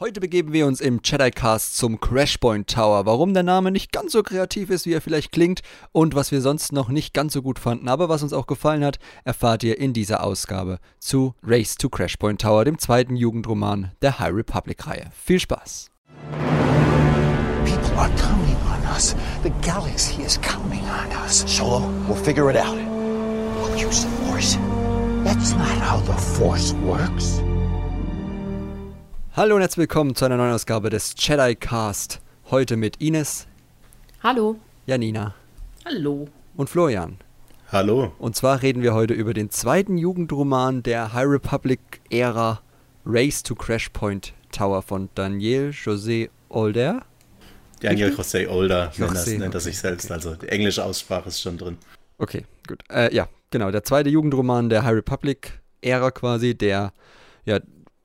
Heute begeben wir uns im Jedi-Cast zum Crashpoint Tower. Warum der Name nicht ganz so kreativ ist, wie er vielleicht klingt und was wir sonst noch nicht ganz so gut fanden, aber was uns auch gefallen hat, erfahrt ihr in dieser Ausgabe zu Race to Crashpoint Tower, dem zweiten Jugendroman der High Republic-Reihe. Viel Spaß! People are counting on us. The galaxy is counting on us. Solo, we'll figure it out. We'll use the Force. That's not how the Force works. Hallo und herzlich willkommen zu einer neuen Ausgabe des Jedi Cast. Heute mit Ines, Hallo. Janina Hallo. und Florian. Hallo. Und zwar reden wir heute über den zweiten Jugendroman der High Republic-Ära Race to Crashpoint Tower von Daniel José Older. Daniel José Older nennt, das, José, nennt er okay, sich selbst. Also die englische Aussprache ist schon drin. Okay, gut. Äh, ja, genau. Der zweite Jugendroman der High Republic-Ära quasi, der ja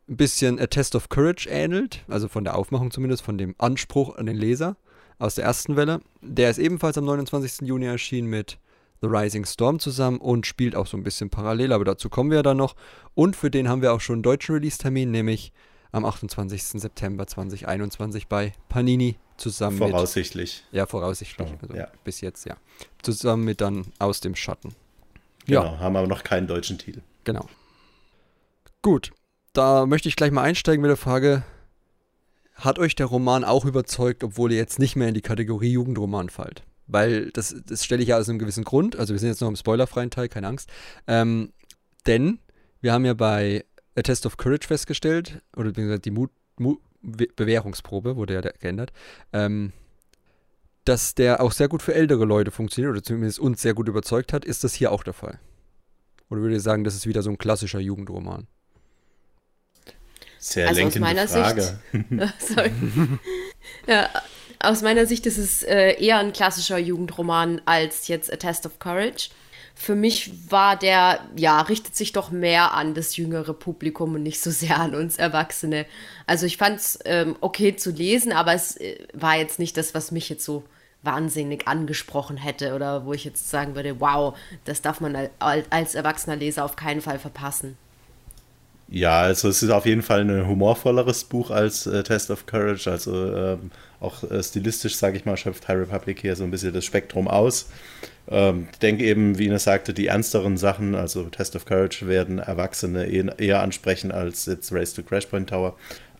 ein bisschen A Test of Courage ähnelt, also von der Aufmachung zumindest, von dem Anspruch an den Leser aus der ersten Welle. Der ist ebenfalls am 29. Juni erschienen mit The Rising Storm zusammen und spielt auch so ein bisschen parallel, aber dazu kommen wir ja dann noch. Und für den haben wir auch schon einen deutschen Release-Termin, nämlich am 28. September 2021 bei Panini zusammen mit Voraussichtlich. ja, voraussichtlich. Schon, Also ja. Bis jetzt, ja. Zusammen mit dann Aus dem Schatten. Genau, Ja. haben aber noch keinen deutschen Titel. Genau. Gut, da möchte ich gleich mal einsteigen mit der Frage: Hat euch der Roman auch überzeugt, obwohl ihr jetzt nicht mehr in die Kategorie Jugendroman fallt? Weil das, das stelle ich ja aus einem gewissen Grund. Also, wir sind jetzt noch im spoilerfreien Teil, keine Angst. Ähm, denn wir haben ja bei A Test of Courage festgestellt, oder beziehungsweise die Mut, Mut, Be- Bewährungsprobe wurde ja geändert, ähm, dass der auch sehr gut für ältere Leute funktioniert, oder zumindest uns sehr gut überzeugt hat. Ist das hier auch der Fall? Oder würdet ihr sagen, das ist wieder so ein klassischer Jugendroman? Sehr Also aus meiner Frage. Sorry. ja, aus meiner Sicht ist es äh, eher ein klassischer Jugendroman als jetzt A Test of Courage. Für mich war der, ja, richtet sich doch mehr an das jüngere Publikum und nicht so sehr an uns Erwachsene. Also ich fand es ähm, okay zu lesen, aber es äh, war jetzt nicht das, was mich jetzt so wahnsinnig angesprochen hätte oder wo ich jetzt sagen würde, wow, das darf man al- als erwachsener Leser auf keinen Fall verpassen. Ja, also es ist auf jeden Fall ein humorvolleres Buch als äh, Test of Courage. Also ähm, auch äh, stilistisch, sage ich mal, schöpft High Republic hier so ein bisschen das Spektrum aus. Ähm, ich denke eben, wie Ines sagte, die ernsteren Sachen, also Test of Courage, werden Erwachsene eher, eher ansprechen als jetzt Race to Crashpoint Tower.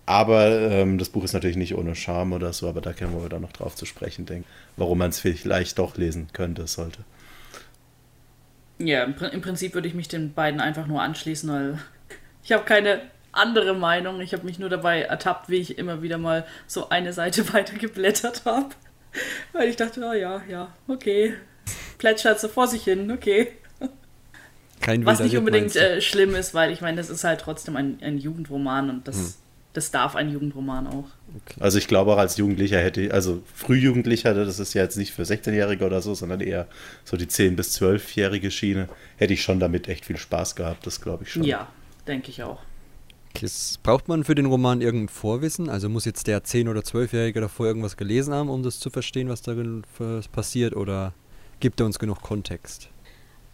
Aber ähm, das Buch ist natürlich nicht ohne Charme oder so, aber da können wir dann noch drauf zu sprechen, denke warum man es vielleicht doch lesen könnte, sollte. Ja, im Prinzip würde ich mich den beiden einfach nur anschließen, weil ich habe keine andere Meinung. Ich habe mich nur dabei ertappt, wie ich immer wieder mal so eine Seite weiter geblättert habe. Weil ich dachte, oh ja, ja, okay. Plätschert so vor sich hin, okay. Kein Was nicht unbedingt äh, schlimm ist, weil ich meine, das ist halt trotzdem ein, ein Jugendroman und das, das darf ein Jugendroman auch. Also ich glaube auch als Jugendlicher hätte, also Frühjugendlicher, das ist ja jetzt nicht für 16-Jährige oder so, sondern eher so die 10- bis 12-jährige Schiene, hätte ich schon damit echt viel Spaß gehabt, das glaube ich schon. Ja, denke ich auch. Okay, s- Braucht man für den Roman irgendein Vorwissen? Also muss jetzt der 10- oder 12-Jährige davor irgendwas gelesen haben, um das zu verstehen, was darin passiert? Oder gibt er uns genug Kontext?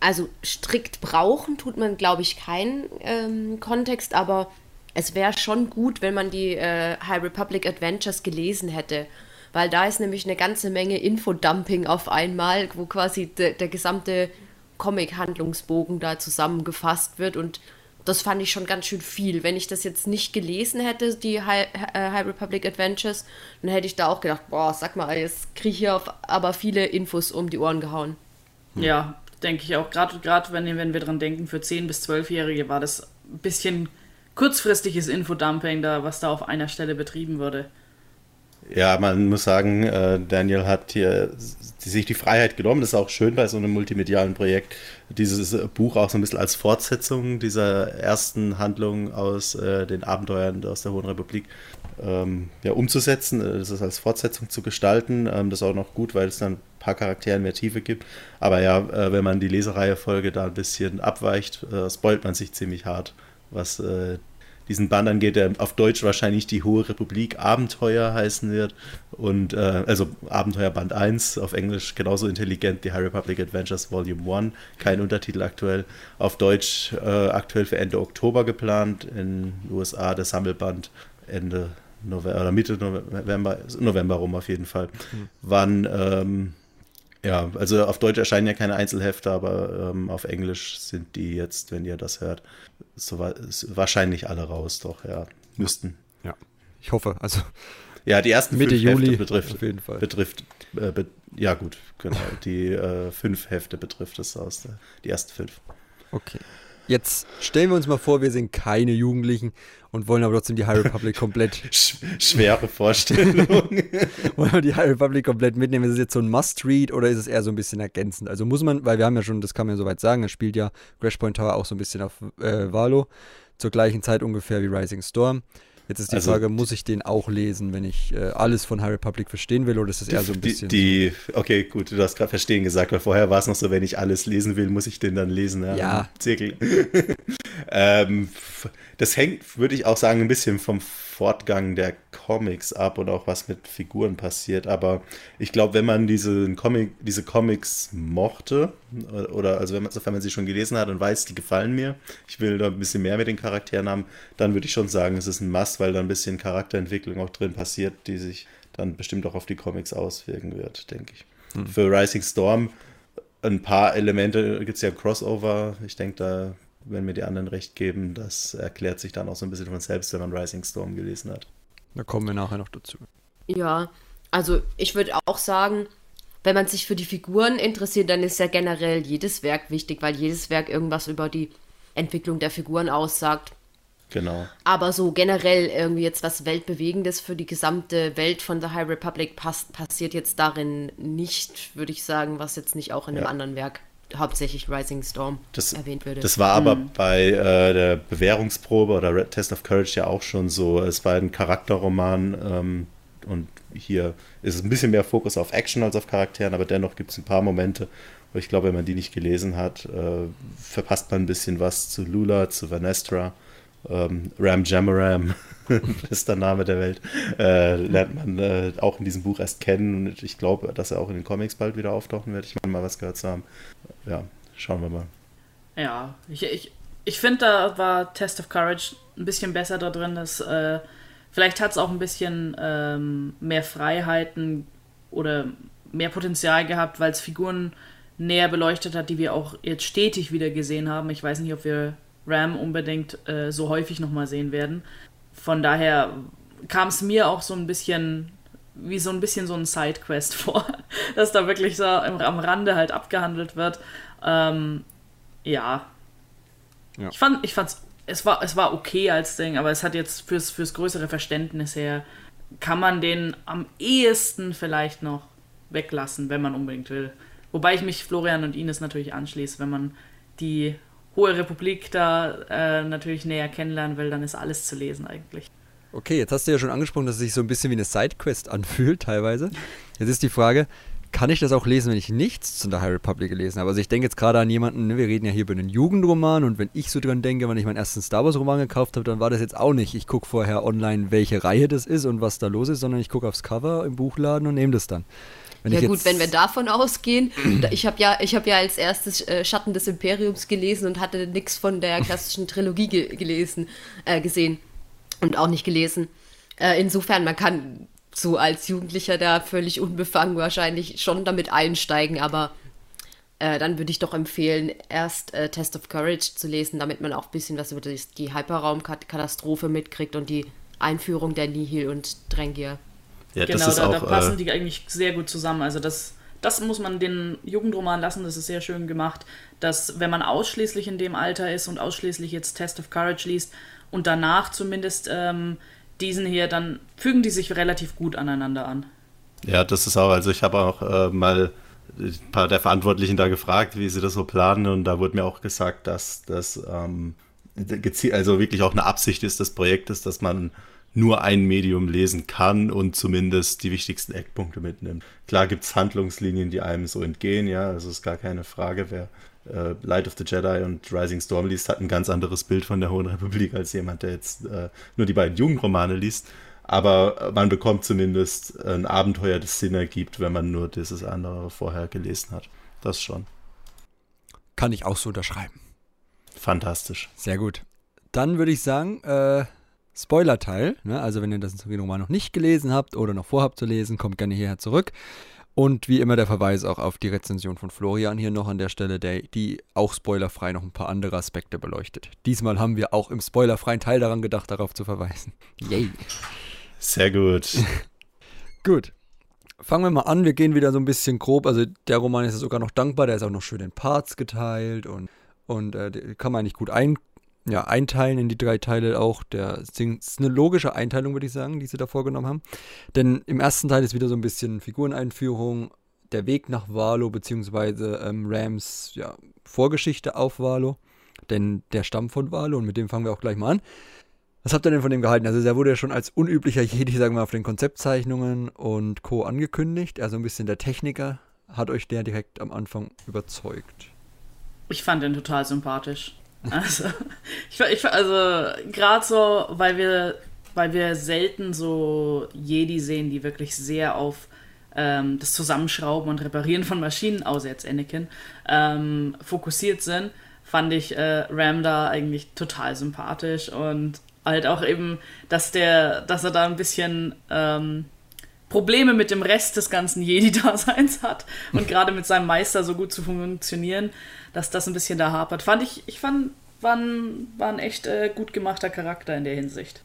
also strikt brauchen tut man, glaube ich, keinen ähm, Kontext, aber es wäre schon gut, wenn man die äh, High Republic Adventures gelesen hätte. Weil da ist nämlich eine ganze Menge Infodumping auf einmal, wo quasi de, der gesamte Comic-Handlungsbogen da zusammengefasst wird und das fand ich schon ganz schön viel. Wenn ich das jetzt nicht gelesen hätte, die High, äh, High Republic Adventures, dann hätte ich da auch gedacht, boah, sag mal, jetzt kriege ich hier auf, aber viele Infos um die Ohren gehauen. Ja, denke ich auch. Gerade gerade wenn, wenn wir dran denken, für 10- bis 12-Jährige war das ein bisschen kurzfristiges Infodumping, da, was da auf einer Stelle betrieben wurde. Ja, man muss sagen, äh, Daniel hat hier sich die Freiheit genommen. Das ist auch schön bei so einem multimedialen Projekt, dieses äh, Buch auch so ein bisschen als Fortsetzung dieser ersten Handlung aus äh, den Abenteuern aus der Hohen Republik ähm, ja, umzusetzen, das ist als Fortsetzung zu gestalten. Ähm, das ist auch noch gut, weil es dann ein paar Charakteren mehr Tiefe gibt. Aber ja, wenn man die Lesereihe Folge da ein bisschen abweicht, spoilt man sich ziemlich hart, was diesen Band angeht, der auf Deutsch wahrscheinlich die Hohe Republik Abenteuer heißen wird. Und äh, also Abenteuer Band 1, auf Englisch genauso intelligent, die High Republic Adventures Volume 1, kein Untertitel aktuell. Auf Deutsch äh, aktuell für Ende Oktober geplant, in den USA der Sammelband Ende November, oder Mitte November, November rum auf jeden Fall. Mhm. Wann, ähm, ja, also auf Deutsch erscheinen ja keine Einzelhefte, aber ähm, auf Englisch sind die jetzt, wenn ihr das hört, so, wahrscheinlich alle raus, doch, ja, müssten. Ja, ich hoffe, also. Ja, die ersten Mitte fünf Juli Hefte betrifft, auf jeden Fall. betrifft äh, be ja gut, genau, die äh, fünf Hefte betrifft es aus, der, die ersten fünf. Okay. Jetzt stellen wir uns mal vor, wir sind keine Jugendlichen und wollen aber trotzdem die High Republic komplett. Schwere Vorstellung. wollen wir die High Republic komplett mitnehmen? Ist es jetzt so ein Must-Read oder ist es eher so ein bisschen ergänzend? Also muss man, weil wir haben ja schon, das kann man ja soweit sagen, es spielt ja Crash Point Tower auch so ein bisschen auf äh, Valo, zur gleichen Zeit ungefähr wie Rising Storm. Jetzt ist die also, Frage, muss ich den auch lesen, wenn ich äh, alles von High Republic verstehen will, oder ist das eher so ein bisschen. Die, die okay, gut, du hast gerade verstehen gesagt, weil vorher war es noch so, wenn ich alles lesen will, muss ich den dann lesen. Ja. ja. Zirkel. ähm, das hängt, würde ich auch sagen, ein bisschen vom Fortgang der Comics ab und auch was mit Figuren passiert. Aber ich glaube, wenn man diese, Comic, diese Comics mochte, oder also wenn man, sofern man sie schon gelesen hat und weiß, die gefallen mir, ich will da ein bisschen mehr mit den Charakteren haben, dann würde ich schon sagen, es ist ein Must, weil da ein bisschen Charakterentwicklung auch drin passiert, die sich dann bestimmt auch auf die Comics auswirken wird, denke ich. Hm. Für Rising Storm ein paar Elemente gibt es ja Crossover. Ich denke, da wenn mir die anderen recht geben, das erklärt sich dann auch so ein bisschen von selbst, wenn man Rising Storm gelesen hat. Da kommen wir nachher noch dazu. Ja, also ich würde auch sagen, wenn man sich für die Figuren interessiert, dann ist ja generell jedes Werk wichtig, weil jedes Werk irgendwas über die Entwicklung der Figuren aussagt. Genau. Aber so generell irgendwie jetzt was Weltbewegendes für die gesamte Welt von The High Republic passt, passiert jetzt darin nicht, würde ich sagen, was jetzt nicht auch in einem ja. anderen Werk hauptsächlich Rising Storm das, erwähnt würde. Das war aber mhm. bei äh, der Bewährungsprobe oder Red Test of Courage ja auch schon so. Es war ein Charakterroman ähm, und hier ist es ein bisschen mehr Fokus auf Action als auf Charakteren, aber dennoch gibt es ein paar Momente, wo ich glaube, wenn man die nicht gelesen hat, äh, verpasst man ein bisschen was zu Lula, zu Vanestra. Ähm, Ram Jamaram, bester Name der Welt, äh, lernt man äh, auch in diesem Buch erst kennen und ich glaube, dass er auch in den Comics bald wieder auftauchen wird. Ich meine mal was gehört zu haben. Ja, schauen wir mal. Ja, ich, ich, ich finde, da war Test of Courage ein bisschen besser da drin. Dass, äh, vielleicht hat es auch ein bisschen ähm, mehr Freiheiten oder mehr Potenzial gehabt, weil es Figuren näher beleuchtet hat, die wir auch jetzt stetig wieder gesehen haben. Ich weiß nicht, ob wir Ram unbedingt äh, so häufig nochmal sehen werden. Von daher kam es mir auch so ein bisschen wie so ein bisschen so ein Sidequest vor, dass da wirklich so am Rande halt abgehandelt wird. Ähm, ja. ja. Ich fand, ich fand's, es war, es war okay als Ding, aber es hat jetzt fürs, fürs größere Verständnis her, kann man den am ehesten vielleicht noch weglassen, wenn man unbedingt will. Wobei ich mich Florian und Ines natürlich anschließe, wenn man die Hohe Republik da äh, natürlich näher kennenlernen will, dann ist alles zu lesen eigentlich. Okay, jetzt hast du ja schon angesprochen, dass es sich so ein bisschen wie eine Sidequest anfühlt, teilweise. Jetzt ist die Frage, kann ich das auch lesen, wenn ich nichts zu der High Republic gelesen habe? Also ich denke jetzt gerade an jemanden, ne, wir reden ja hier über einen Jugendroman und wenn ich so dran denke, wenn ich meinen ersten Star Wars Roman gekauft habe, dann war das jetzt auch nicht, ich gucke vorher online, welche Reihe das ist und was da los ist, sondern ich gucke aufs Cover im Buchladen und nehme das dann. Wenn ja gut, wenn wir davon ausgehen, ich habe ja, hab ja als erstes äh, Schatten des Imperiums gelesen und hatte nichts von der klassischen Trilogie ge gelesen, äh, gesehen und auch nicht gelesen. Äh, insofern, man kann so als Jugendlicher da völlig unbefangen wahrscheinlich schon damit einsteigen, aber äh, dann würde ich doch empfehlen, erst äh, Test of Courage zu lesen, damit man auch ein bisschen was über die, die Hyperraumkatastrophe mitkriegt und die Einführung der Nihil und Drengier. Ja, genau, da, auch, da, passen äh, die eigentlich sehr gut zusammen. Also das, das muss man den Jugendroman lassen, das ist sehr schön gemacht, dass wenn man ausschließlich in dem Alter ist und ausschließlich jetzt Test of Courage liest und danach zumindest ähm, diesen hier, dann fügen die sich relativ gut aneinander an. Ja, das ist auch, also ich habe auch äh, mal ein paar der Verantwortlichen da gefragt, wie sie das so planen und da wurde mir auch gesagt, dass das ähm, also wirklich auch eine Absicht ist des Projektes, dass man nur ein Medium lesen kann und zumindest die wichtigsten Eckpunkte mitnimmt. Klar gibt es Handlungslinien, die einem so entgehen, ja, also ist gar keine Frage. Wer äh, Light of the Jedi und Rising Storm liest, hat ein ganz anderes Bild von der Hohen Republik als jemand, der jetzt äh, nur die beiden Jugendromane liest. Aber man bekommt zumindest ein Abenteuer, das Sinn ergibt, wenn man nur dieses andere vorher gelesen hat. Das schon. Kann ich auch so unterschreiben. Fantastisch. Sehr gut. Dann würde ich sagen, äh, Spoiler-Teil. Ne? Also wenn ihr das Roman noch nicht gelesen habt oder noch vorhabt zu lesen, kommt gerne hierher zurück. Und wie immer der Verweis auch auf die Rezension von Florian hier noch an der Stelle, der, die auch spoilerfrei noch ein paar andere Aspekte beleuchtet. Diesmal haben wir auch im spoilerfreien Teil daran gedacht, darauf zu verweisen. Yay. Sehr gut. gut. Fangen wir mal an. Wir gehen wieder so ein bisschen grob. Also der Roman ist ja sogar noch dankbar. Der ist auch noch schön in Parts geteilt und, und äh, kann man eigentlich gut ein, ja, einteilen in die drei Teile auch. Der ist eine logische Einteilung, würde ich sagen, die sie da vorgenommen haben. Denn im ersten Teil ist wieder so ein bisschen Figureneinführung, der Weg nach Valo, beziehungsweise ähm, Rams ja, Vorgeschichte auf Valo. Denn der stammt von Valo und mit dem fangen wir auch gleich mal an. Was habt ihr denn von dem gehalten? Also, der wurde ja schon als unüblicher Jedi, sagen wir mal, auf den Konzeptzeichnungen und Co. angekündigt. Also, ein bisschen der Techniker. Hat euch der direkt am Anfang überzeugt? Ich fand den total sympathisch. Also, ich, ich, also gerade so, weil wir, weil wir selten so Jedi sehen, die wirklich sehr auf ähm, das Zusammenschrauben und Reparieren von Maschinen, außer jetzt Anakin, ähm, fokussiert sind, fand ich äh, Ram da eigentlich total sympathisch und halt auch eben, dass der, dass er da ein bisschen ähm, Probleme mit dem Rest des ganzen Jedi-Daseins hat und gerade mit seinem Meister so gut zu funktionieren, dass das ein bisschen da hapert. Fand ich, ich fand, war ein, war ein echt äh, gut gemachter Charakter in der Hinsicht.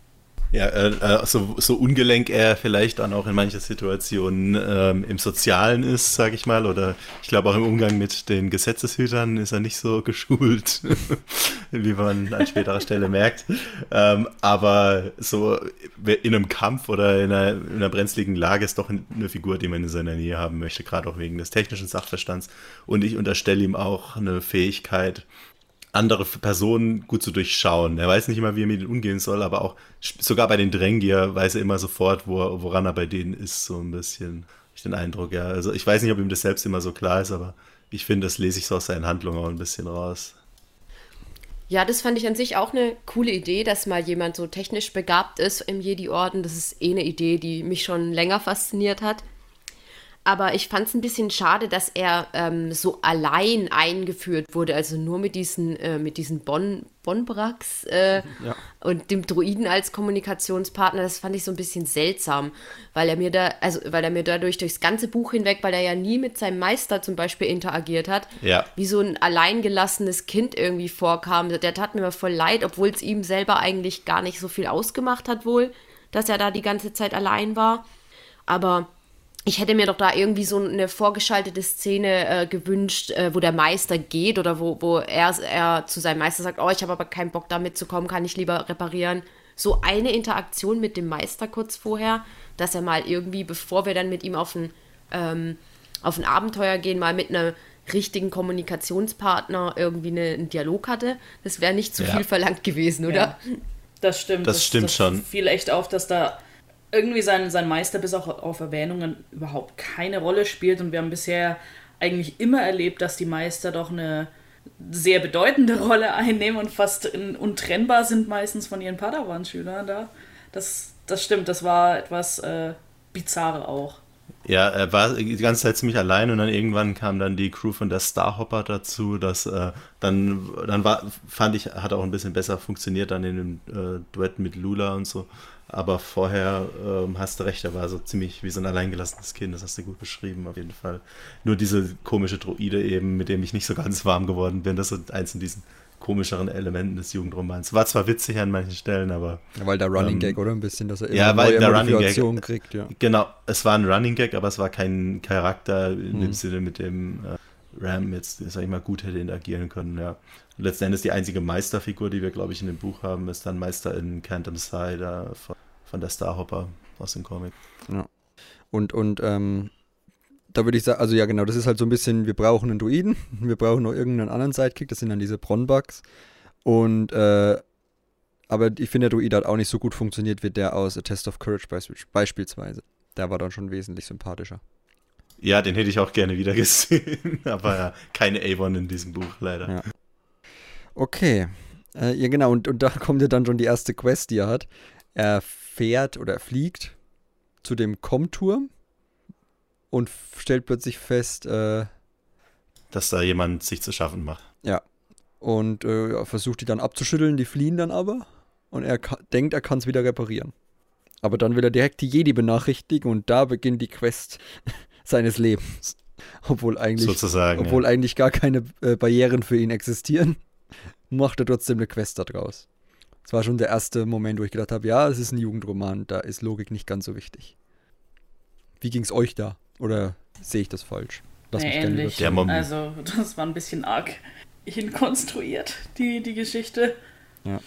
Ja, äh, äh, so, so ungelenk er vielleicht dann auch in manchen Situationen ähm, im Sozialen ist, sage ich mal, oder ich glaube auch im Umgang mit den Gesetzeshütern ist er nicht so geschult, wie man an späterer Stelle merkt. Ähm, aber so in einem Kampf oder in einer, in einer brenzligen Lage ist doch eine Figur, die man in seiner Nähe haben möchte, gerade auch wegen des technischen Sachverstands. Und ich unterstelle ihm auch eine Fähigkeit, andere Personen gut zu durchschauen. Er weiß nicht immer, wie er mit ihnen umgehen soll, aber auch sogar bei den Drängier weiß er immer sofort, wo, woran er bei denen ist, so ein bisschen. Ich den Eindruck, ja. Also ich weiß nicht, ob ihm das selbst immer so klar ist, aber ich finde, das lese ich so aus seinen Handlungen auch ein bisschen raus. Ja, das fand ich an sich auch eine coole Idee, dass mal jemand so technisch begabt ist im Jedi-Orden. Das ist eh eine Idee, die mich schon länger fasziniert hat. Aber ich fand es ein bisschen schade, dass er ähm, so allein eingeführt wurde, also nur mit diesen, äh, mit diesen bon, Bonbrax äh, ja. und dem Druiden als Kommunikationspartner. Das fand ich so ein bisschen seltsam, weil er mir da, also weil er mir dadurch durchs ganze Buch hinweg, weil er ja nie mit seinem Meister zum Beispiel interagiert hat, ja. wie so ein alleingelassenes Kind irgendwie vorkam. Der tat mir mal voll leid, obwohl es ihm selber eigentlich gar nicht so viel ausgemacht hat wohl, dass er da die ganze Zeit allein war. Aber ich hätte mir doch da irgendwie so eine vorgeschaltete Szene äh, gewünscht, äh, wo der Meister geht oder wo, wo er, er zu seinem Meister sagt, oh, ich habe aber keinen Bock da mitzukommen, kann ich lieber reparieren. So eine Interaktion mit dem Meister kurz vorher, dass er mal irgendwie, bevor wir dann mit ihm auf ein, ähm, auf ein Abenteuer gehen, mal mit einem richtigen Kommunikationspartner irgendwie eine, einen Dialog hatte. Das wäre nicht zu ja. viel verlangt gewesen, oder? Ja. Das stimmt. Das, das stimmt das schon. Fiel echt auf, dass da irgendwie sein, sein Meister bis auch auf Erwähnungen überhaupt keine Rolle spielt. Und wir haben bisher eigentlich immer erlebt, dass die Meister doch eine sehr bedeutende Rolle einnehmen und fast in, untrennbar sind meistens von ihren Padawan-Schülern da. Das, das stimmt, das war etwas äh, bizarr auch. Ja, er war die ganze Zeit ziemlich allein und dann irgendwann kam dann die Crew von der Starhopper dazu, das äh, dann, dann war, fand ich, hat auch ein bisschen besser funktioniert dann in dem äh, Duett mit Lula und so. Aber vorher ähm, hast du recht, er war so ziemlich wie so ein alleingelassenes Kind, das hast du gut beschrieben, auf jeden Fall. Nur diese komische Droide eben, mit dem ich nicht so ganz warm geworden bin, das ist eins von diesen komischeren Elementen des Jugendromans. War zwar witzig an manchen Stellen, aber. Ja, weil der Running ähm, Gag, oder? Ein bisschen, dass er immer ja, weil der Running Gag, kriegt, ja. Genau, es war ein Running Gag, aber es war kein Charakter in hm. dem Sinne, mit dem äh, Ram jetzt, sag ich mal, gut hätte interagieren können, ja. Und letzten Endes die einzige Meisterfigur, die wir, glaube ich, in dem Buch haben, ist dann Meister in Cantum Side von, von der Starhopper aus dem Comic. Ja. Und, und ähm, da würde ich sagen, also ja genau, das ist halt so ein bisschen, wir brauchen einen Druiden, wir brauchen noch irgendeinen anderen Sidekick, das sind dann diese Bronbugs. Und, äh, aber ich finde, der Druid hat auch nicht so gut funktioniert wie der aus A Test of Courage beispielsweise. Der war dann schon wesentlich sympathischer. Ja, den hätte ich auch gerne wieder gesehen, aber ja, keine Avon in diesem Buch, leider. Ja. Okay, äh, ja genau, und, und da kommt ja dann schon die erste Quest, die er hat. Er fährt oder er fliegt zu dem Com-Turm und stellt plötzlich fest, äh, dass da jemand sich zu schaffen macht. Ja. Und äh, versucht die dann abzuschütteln, die fliehen dann aber. und er denkt, er kann es wieder reparieren. Aber dann will er direkt die Jedi benachrichtigen und da beginnt die Quest seines Lebens. Obwohl eigentlich, Sozusagen, obwohl ja. eigentlich gar keine äh, Barrieren für ihn existieren, macht er trotzdem eine Quest daraus. Das war schon der erste Moment, wo ich gedacht habe, ja, es ist ein Jugendroman, da ist Logik nicht ganz so wichtig. Wie ging es euch da? Oder sehe ich das falsch? Lass nee, mich gerne Also, das war ein bisschen arg hinkonstruiert, die, die Geschichte. Ja.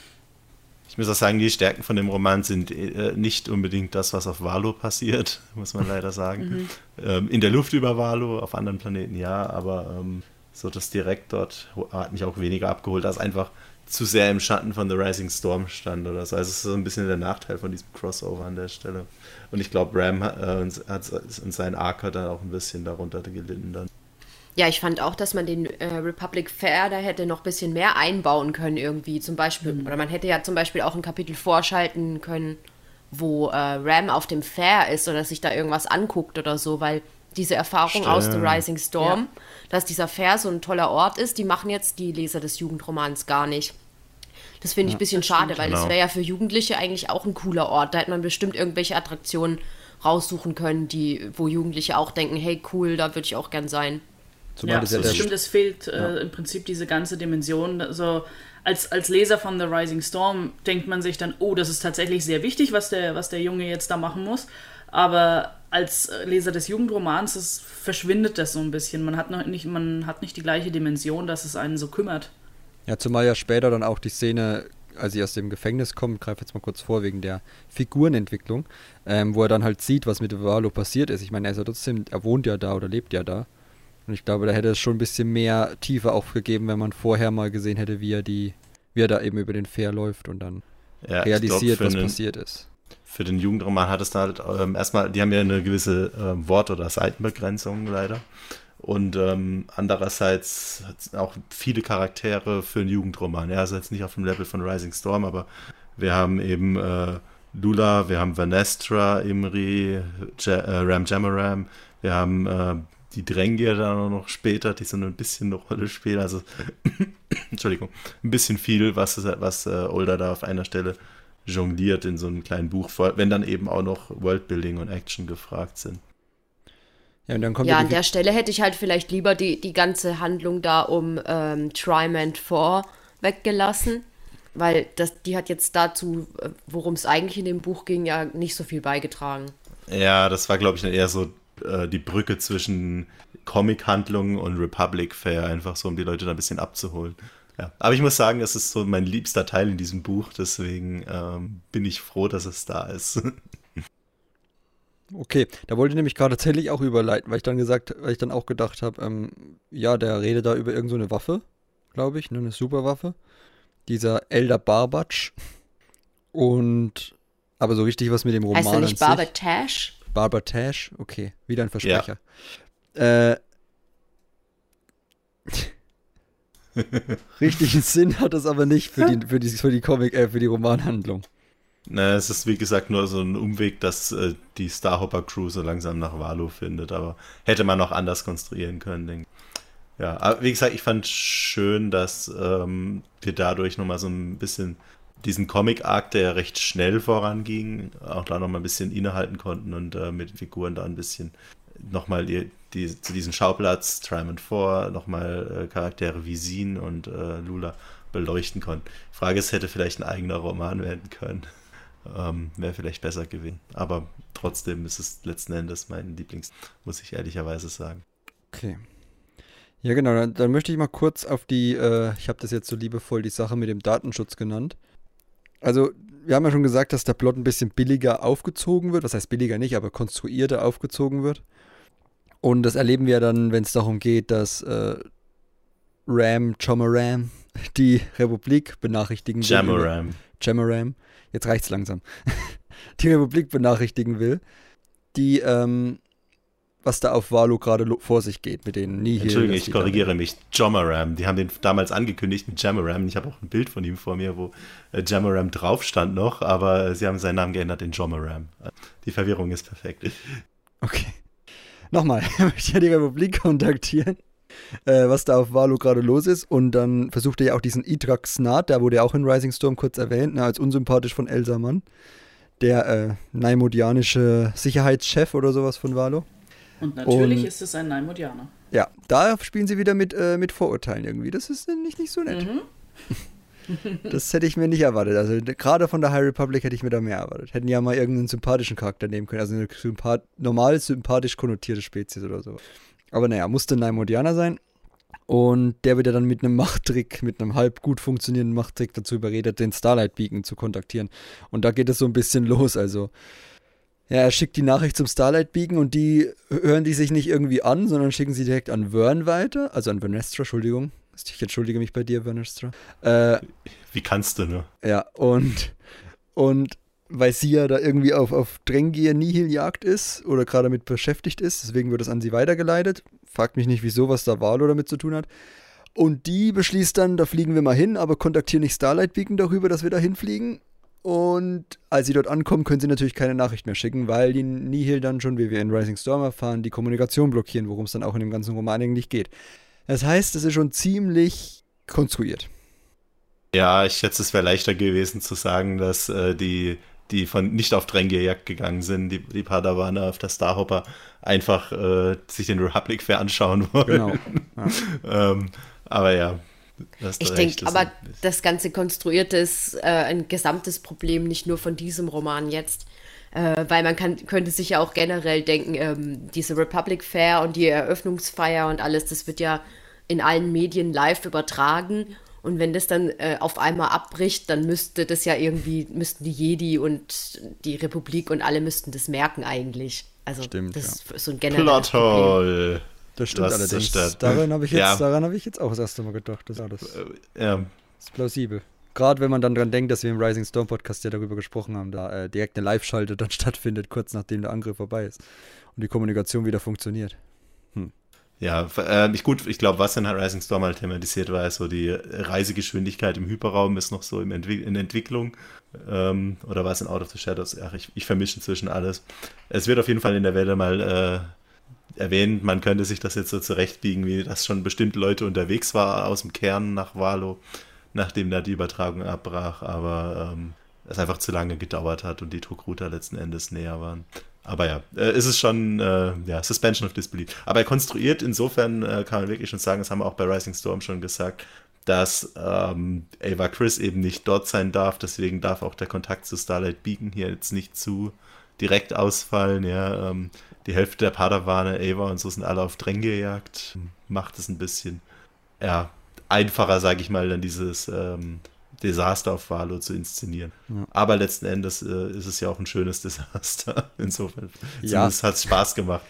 Ich muss auch sagen, die Stärken von dem Roman sind äh, nicht unbedingt das, was auf Valo passiert, muss man leider sagen. Mhm. Ähm, in der Luft über Valo, auf anderen Planeten ja, aber ähm, so das direkt dort hat mich auch weniger abgeholt, als einfach zu sehr im Schatten von The Rising Storm stand oder so. Also es ist so ein bisschen der Nachteil von diesem Crossover an der Stelle. Und ich glaube, Ram hat, äh, hat und sein Arc hat dann auch ein bisschen darunter gelitten dann. Ja, ich fand auch, dass man den äh, Republic Fair da hätte noch ein bisschen mehr einbauen können irgendwie. Zum Beispiel, mhm. oder man hätte ja zum Beispiel auch ein Kapitel vorschalten können, wo äh, Ram auf dem Fair ist oder sich da irgendwas anguckt oder so, weil diese Erfahrung Stimmt. aus The Rising Storm, ja. dass dieser Fair so ein toller Ort ist, die machen jetzt die Leser des Jugendromans gar nicht. Das finde ich ein bisschen schade, weil genau. das wäre ja für Jugendliche eigentlich auch ein cooler Ort. Da hätte man bestimmt irgendwelche Attraktionen raussuchen können, die, wo Jugendliche auch denken, hey cool, da würde ich auch gern sein. Zumal ja, das, ja stimmt, es fehlt äh, ja. im Prinzip diese ganze Dimension. Also als, als Leser von The Rising Storm denkt man sich dann, oh, das ist tatsächlich sehr wichtig, was der, was der Junge jetzt da machen muss. Aber als Leser des Jugendromans das verschwindet das so ein bisschen. Man hat, noch nicht, man hat nicht die gleiche Dimension, dass es einen so kümmert. Ja, zumal ja später dann auch die Szene, als sie aus dem Gefängnis kommt, greife jetzt mal kurz vor, wegen der Figurenentwicklung, ähm, wo er dann halt sieht, was mit Valo passiert ist. Ich meine, er ist ja trotzdem, er wohnt ja da oder lebt ja da. Und ich glaube, da hätte es schon ein bisschen mehr Tiefe aufgegeben, wenn man vorher mal gesehen hätte, wie er die, wie er da eben über den Fair läuft und dann ja, realisiert, glaub, was einen, passiert ist. Für den Jugendroman hat es da halt ähm, erstmal, die haben ja eine gewisse ähm, Wort- oder Seitenbegrenzung leider. Und ähm, andererseits auch viele Charaktere für einen Jugendroman. Ja, also jetzt nicht auf dem Level von Rising Storm, aber wir haben eben äh, Lula, wir haben Vanestra, Imri, ja, äh, Ram Jamaram, wir haben äh, die Drängier dann noch später, die so ein bisschen eine Rolle spielen. Also, Entschuldigung, ein bisschen viel, was, was äh, Older da auf einer Stelle jongliert in so einem kleinen Buch, wenn dann eben auch noch Worldbuilding und Action gefragt sind. Ja, und dann kommt ja an der Stelle hätte ich halt vielleicht lieber die, die ganze Handlung da um ähm, Trimand 4 weggelassen, weil das, die hat jetzt dazu, äh, worum es eigentlich in dem Buch ging, ja nicht so viel beigetragen. Ja, das war, glaube ich, eher so äh, die Brücke zwischen Comic-Handlungen und Republic Fair, einfach so, um die Leute da ein bisschen abzuholen. Ja. Aber ich muss sagen, es ist so mein liebster Teil in diesem Buch, deswegen ähm, bin ich froh, dass es da ist. Okay, da wollte ich nämlich gerade tatsächlich auch überleiten, weil ich dann gesagt, weil ich dann auch gedacht habe, ähm, ja, der redet da über irgendeine so Waffe, glaube ich, ne, eine Superwaffe. Dieser Elder Barbatsch. Und aber so richtig was mit dem Roman. Heißt er nicht Barbatage? Barbara Tash, okay, wieder ein Versprecher. Ja. Äh, richtigen Sinn hat das aber nicht für die, für die, für die Comic, äh, für die Romanhandlung. Na, es ist wie gesagt nur so ein Umweg, dass äh, die Starhopper Crew so langsam nach Valo findet, aber hätte man noch anders konstruieren können, denke ich. Ja, aber wie gesagt, ich fand schön, dass ähm, wir dadurch nochmal so ein bisschen diesen Comic-Arc, der recht schnell voranging, auch da nochmal ein bisschen innehalten konnten und äh, mit den Figuren da ein bisschen nochmal die, die, zu diesem Schauplatz Trimond 4 nochmal äh, Charaktere wie Sin und äh, Lula beleuchten konnten. Frage ist, hätte vielleicht ein eigener Roman werden können. Ähm, Wäre vielleicht besser gewesen. Aber trotzdem ist es letzten Endes mein Lieblings, muss ich ehrlicherweise sagen. Okay. Ja, genau, dann, dann möchte ich mal kurz auf die, äh, ich habe das jetzt so liebevoll die Sache mit dem Datenschutz genannt also wir haben ja schon gesagt, dass der Plot ein bisschen billiger aufgezogen wird. Was heißt billiger nicht, aber konstruierter aufgezogen wird. Und das erleben wir dann, wenn es darum geht, dass äh, Ram, Chomaram, die Republik benachrichtigen will. Jamaram. Jamaram. Jetzt reicht's langsam. die Republik benachrichtigen will, die ähm, was da auf Valo gerade vor sich geht mit den Nihil. Entschuldigung, ich korrigiere mich. Jamaram. Die haben den damals angekündigt mit Jamaram. Ich habe auch ein Bild von ihm vor mir, wo äh, Jamaram drauf stand noch, aber sie haben seinen Namen geändert in Jomaram. Die Verwirrung ist perfekt. Okay. Nochmal, ich möchte ja die Republik kontaktieren. äh, was da auf Valo gerade los ist. Und dann versucht er ja auch diesen Idrak Snart, der wurde ja auch in Rising Storm kurz erwähnt, ne, als unsympathisch von Elsa Mann. Der äh, naimodianische Sicherheitschef oder sowas von Valo. Und natürlich Und- ist es ein Naimodianer. Ja, da spielen sie wieder mit, äh, mit Vorurteilen irgendwie. Das ist nicht, nicht so nett. Mhm. Das hätte ich mir nicht erwartet. Also gerade von der High Republic hätte ich mir da mehr erwartet. Hätten ja mal irgendeinen sympathischen Charakter nehmen können. Also eine sympath normal sympathisch konnotierte Spezies oder so. Aber naja, musste ein Naimodianer sein. Und der wird ja dann mit einem Machttrick, mit einem halb gut funktionierenden Machttrick dazu überredet, den Starlight Beacon zu kontaktieren. Und da geht es so ein bisschen los. Also, ja, er schickt die Nachricht zum Starlight Beacon und die hören die sich nicht irgendwie an, sondern schicken sie direkt an Vern weiter. Also an Vernestra, Entschuldigung. Ich entschuldige mich bei dir, Vernestra. Äh, Wie kannst du nur? ja, und, und weil sie ja da irgendwie auf, auf Drängier Nihil-Jagd ist oder gerade damit beschäftigt ist, deswegen wird es an sie weitergeleitet. Fragt mich nicht, wieso, was da Valo damit zu tun hat. Und die beschließt dann, da fliegen wir mal hin, aber kontaktieren nicht Starlight Beacon darüber, dass wir da hinfliegen. Und als sie dort ankommen, können sie natürlich keine Nachricht mehr schicken, weil die Nihil dann schon, wie wir in Rising Storm erfahren, die Kommunikation blockieren, worum es dann auch in dem ganzen Roman eigentlich geht. Das heißt, es ist schon ziemlich konstruiert. Ja, ich schätze, es wäre leichter gewesen zu sagen, dass äh, die, die von nicht auf Drängierjagd gegangen sind, die, die Padawaner auf der Starhopper, einfach äh, sich den Republic Fair anschauen wollen. Genau. ähm, aber ja. Ich denke, das aber ist- das ganze Konstruierte ist äh, ein gesamtes Problem, nicht nur von diesem Roman jetzt. Äh, weil man kann, könnte sich ja auch generell denken, ähm, diese Republic Fair und die Eröffnungsfeier und alles, das wird ja in allen Medien live übertragen. Und wenn das dann äh, auf einmal abbricht, dann müsste das ja irgendwie, müssten die Jedi und die Republik und alle müssten das merken eigentlich. Also Stimmt, das ist so ein generelles Problem. Das Du hast allerdings. Daran habe ich, jetzt- Ja. daran hab ich jetzt auch das erste Mal gedacht. Das, alles. das Ja, ist plausibel. Gerade wenn man dann dran denkt, dass wir im Rising Storm Podcast ja darüber gesprochen haben, da äh, direkt eine Live-Schalte dann stattfindet, kurz nachdem der Angriff vorbei ist. Und die Kommunikation wieder funktioniert. Ja, äh, gut, ich glaube, was in Rising Storm halt thematisiert war, ist so die Reisegeschwindigkeit im Hyperraum ist noch so Entwi in Entwicklung. Ähm, oder war es in Out of the Shadows? Ach, ich, ich vermische inzwischen alles. Es wird auf jeden Fall in der Welle mal äh, erwähnt, man könnte sich das jetzt so zurechtbiegen, wie das schon bestimmte Leute unterwegs war aus dem Kern nach Valo, nachdem da die Übertragung abbrach, aber ähm, es einfach zu lange gedauert hat und die Tokruta letzten Endes näher waren. Aber ja, äh, ist es schon, äh, ja, Suspension of Disbelief. Aber er konstruiert, insofern äh, kann man wirklich schon sagen, das haben wir auch bei Rising Storm schon gesagt, dass ähm, Ava Chris eben nicht dort sein darf. Deswegen darf auch der Kontakt zu Starlight Beacon hier jetzt nicht zu direkt ausfallen. Ja, ähm, die Hälfte der Padawane, Ava und so sind alle auf Drängejagd. Macht es ein bisschen, ja, einfacher, sage ich mal, dann dieses ähm, Desaster auf Valo zu inszenieren. Aber letzten Endes äh, ist es ja auch ein schönes Desaster. Insofern Ja. hat es Spaß gemacht.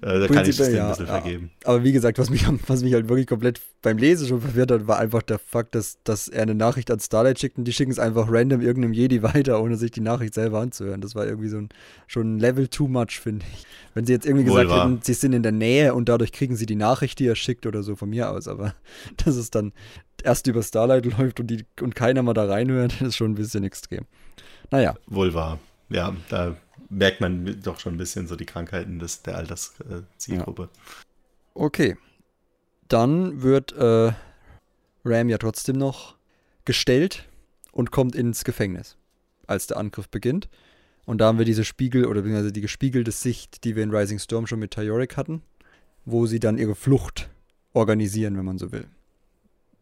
Äh, da kann ich es ja, ein bisschen ja. vergeben. Aber wie gesagt, was mich, was mich halt wirklich komplett beim Lesen schon verwirrt hat, war einfach der Fakt, dass, dass er eine Nachricht an Starlight schickt und die schicken es einfach random irgendeinem Jedi weiter, ohne sich die Nachricht selber anzuhören. Das war irgendwie so ein schon ein Level too much, finde ich. Wenn sie jetzt irgendwie Wohl gesagt wahr. hätten, sie sind in der Nähe und dadurch kriegen sie die Nachricht, die er schickt oder so von mir aus, aber dass es dann erst über Starlight läuft und, die, und keiner mal da reinhört, ist schon ein bisschen extrem. Naja, Wohl wahr. Ja, da merkt man doch schon ein bisschen so die Krankheiten des, der Alterszielgruppe. Okay. Dann wird äh, Ram ja trotzdem noch gestellt und kommt ins Gefängnis, als der Angriff beginnt. Und da haben wir diese Spiegel oder beziehungsweise die gespiegelte Sicht, die wir in Rising Storm schon mit Tyorik hatten, wo sie dann ihre Flucht organisieren, wenn man so will.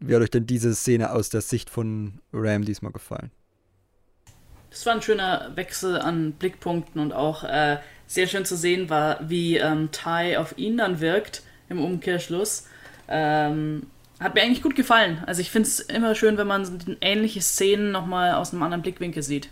Wie hat euch denn diese Szene aus der Sicht von Ram diesmal gefallen? Das war ein schöner Wechsel an Blickpunkten und auch äh, sehr schön zu sehen war, wie ähm, Ty auf ihn dann wirkt im Umkehrschluss. Ähm, hat mir eigentlich gut gefallen. Also ich finde es immer schön, wenn man ähnliche Szenen nochmal aus einem anderen Blickwinkel sieht.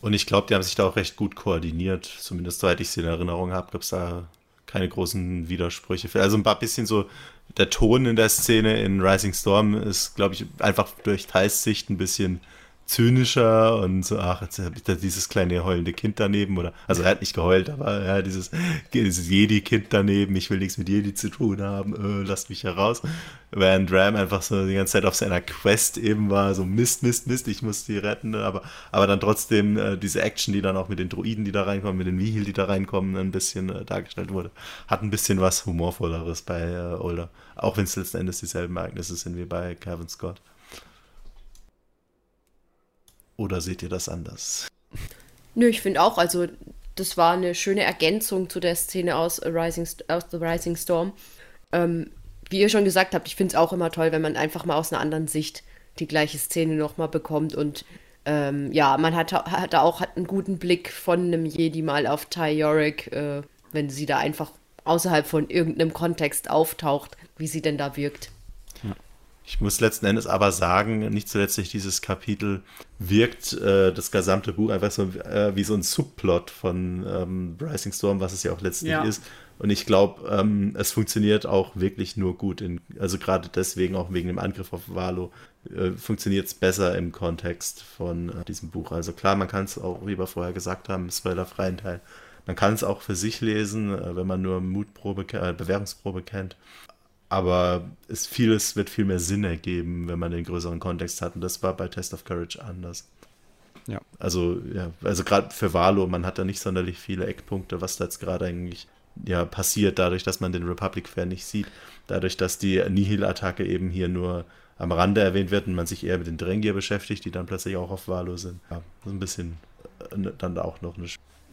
Und ich glaube, die haben sich da auch recht gut koordiniert. Zumindest soweit ich sie in Erinnerung habe, gab es da keine großen Widersprüche. Also ein paar bisschen so, der Ton in der Szene in Rising Storm ist, glaube ich, einfach durch Thais Sicht ein bisschen zynischer und so, ach, jetzt habe ich da dieses kleine heulende Kind daneben oder, also er hat nicht geheult, aber ja, dieses, dieses Jedi-Kind daneben, ich will nichts mit Jedi zu tun haben, äh, lasst mich heraus. Während Ram einfach so die ganze Zeit auf seiner Quest eben war, so Mist, Mist, Mist, ich muss die retten, aber, aber dann trotzdem äh, diese Action, die dann auch mit den Droiden, die da reinkommen, mit den Vihil, die da reinkommen, ein bisschen äh, dargestellt wurde, hat ein bisschen was Humorvolleres bei äh, Older. Auch wenn es letzten Endes dieselben Ereignisse sind wie bei Kevin Scott. Oder seht ihr das anders? Nö, ich finde auch, also das war eine schöne Ergänzung zu der Szene aus, Rising, aus The Rising Storm. Ähm, wie ihr schon gesagt habt, ich finde es auch immer toll, wenn man einfach mal aus einer anderen Sicht die gleiche Szene nochmal bekommt. Und ähm, ja, man hat, hat auch hat einen guten Blick von einem Jedi mal auf Ty Yorick, äh, wenn sie da einfach außerhalb von irgendeinem Kontext auftaucht, wie sie denn da wirkt. Ich muss letzten Endes aber sagen, nicht zuletzt durch dieses Kapitel wirkt äh, das gesamte Buch einfach so äh, wie so ein Subplot von ähm, Rising Storm, was es ja auch letztlich ja. ist. Und ich glaube, ähm, es funktioniert auch wirklich nur gut. In, also gerade deswegen, auch wegen dem Angriff auf Valo, äh, funktioniert es besser im Kontext von äh, diesem Buch. Also klar, man kann es auch, wie wir vorher gesagt haben, im spoilerfreien Teil, man kann es auch für sich lesen, äh, wenn man nur Mutprobe, äh, Bewährungsprobe kennt aber es vieles wird viel mehr Sinn ergeben, wenn man den größeren Kontext hat. Und das war bei Test of Courage anders. Ja. Also, ja, also gerade für Valo, man hat da nicht sonderlich viele Eckpunkte, was da jetzt gerade eigentlich ja, passiert, dadurch, dass man den Republic-Fan nicht sieht, dadurch, dass die Nihil-Attacke eben hier nur am Rande erwähnt wird und man sich eher mit den Drängier beschäftigt, die dann plötzlich auch auf Valo sind. Ja, so ein bisschen äh, dann auch noch eine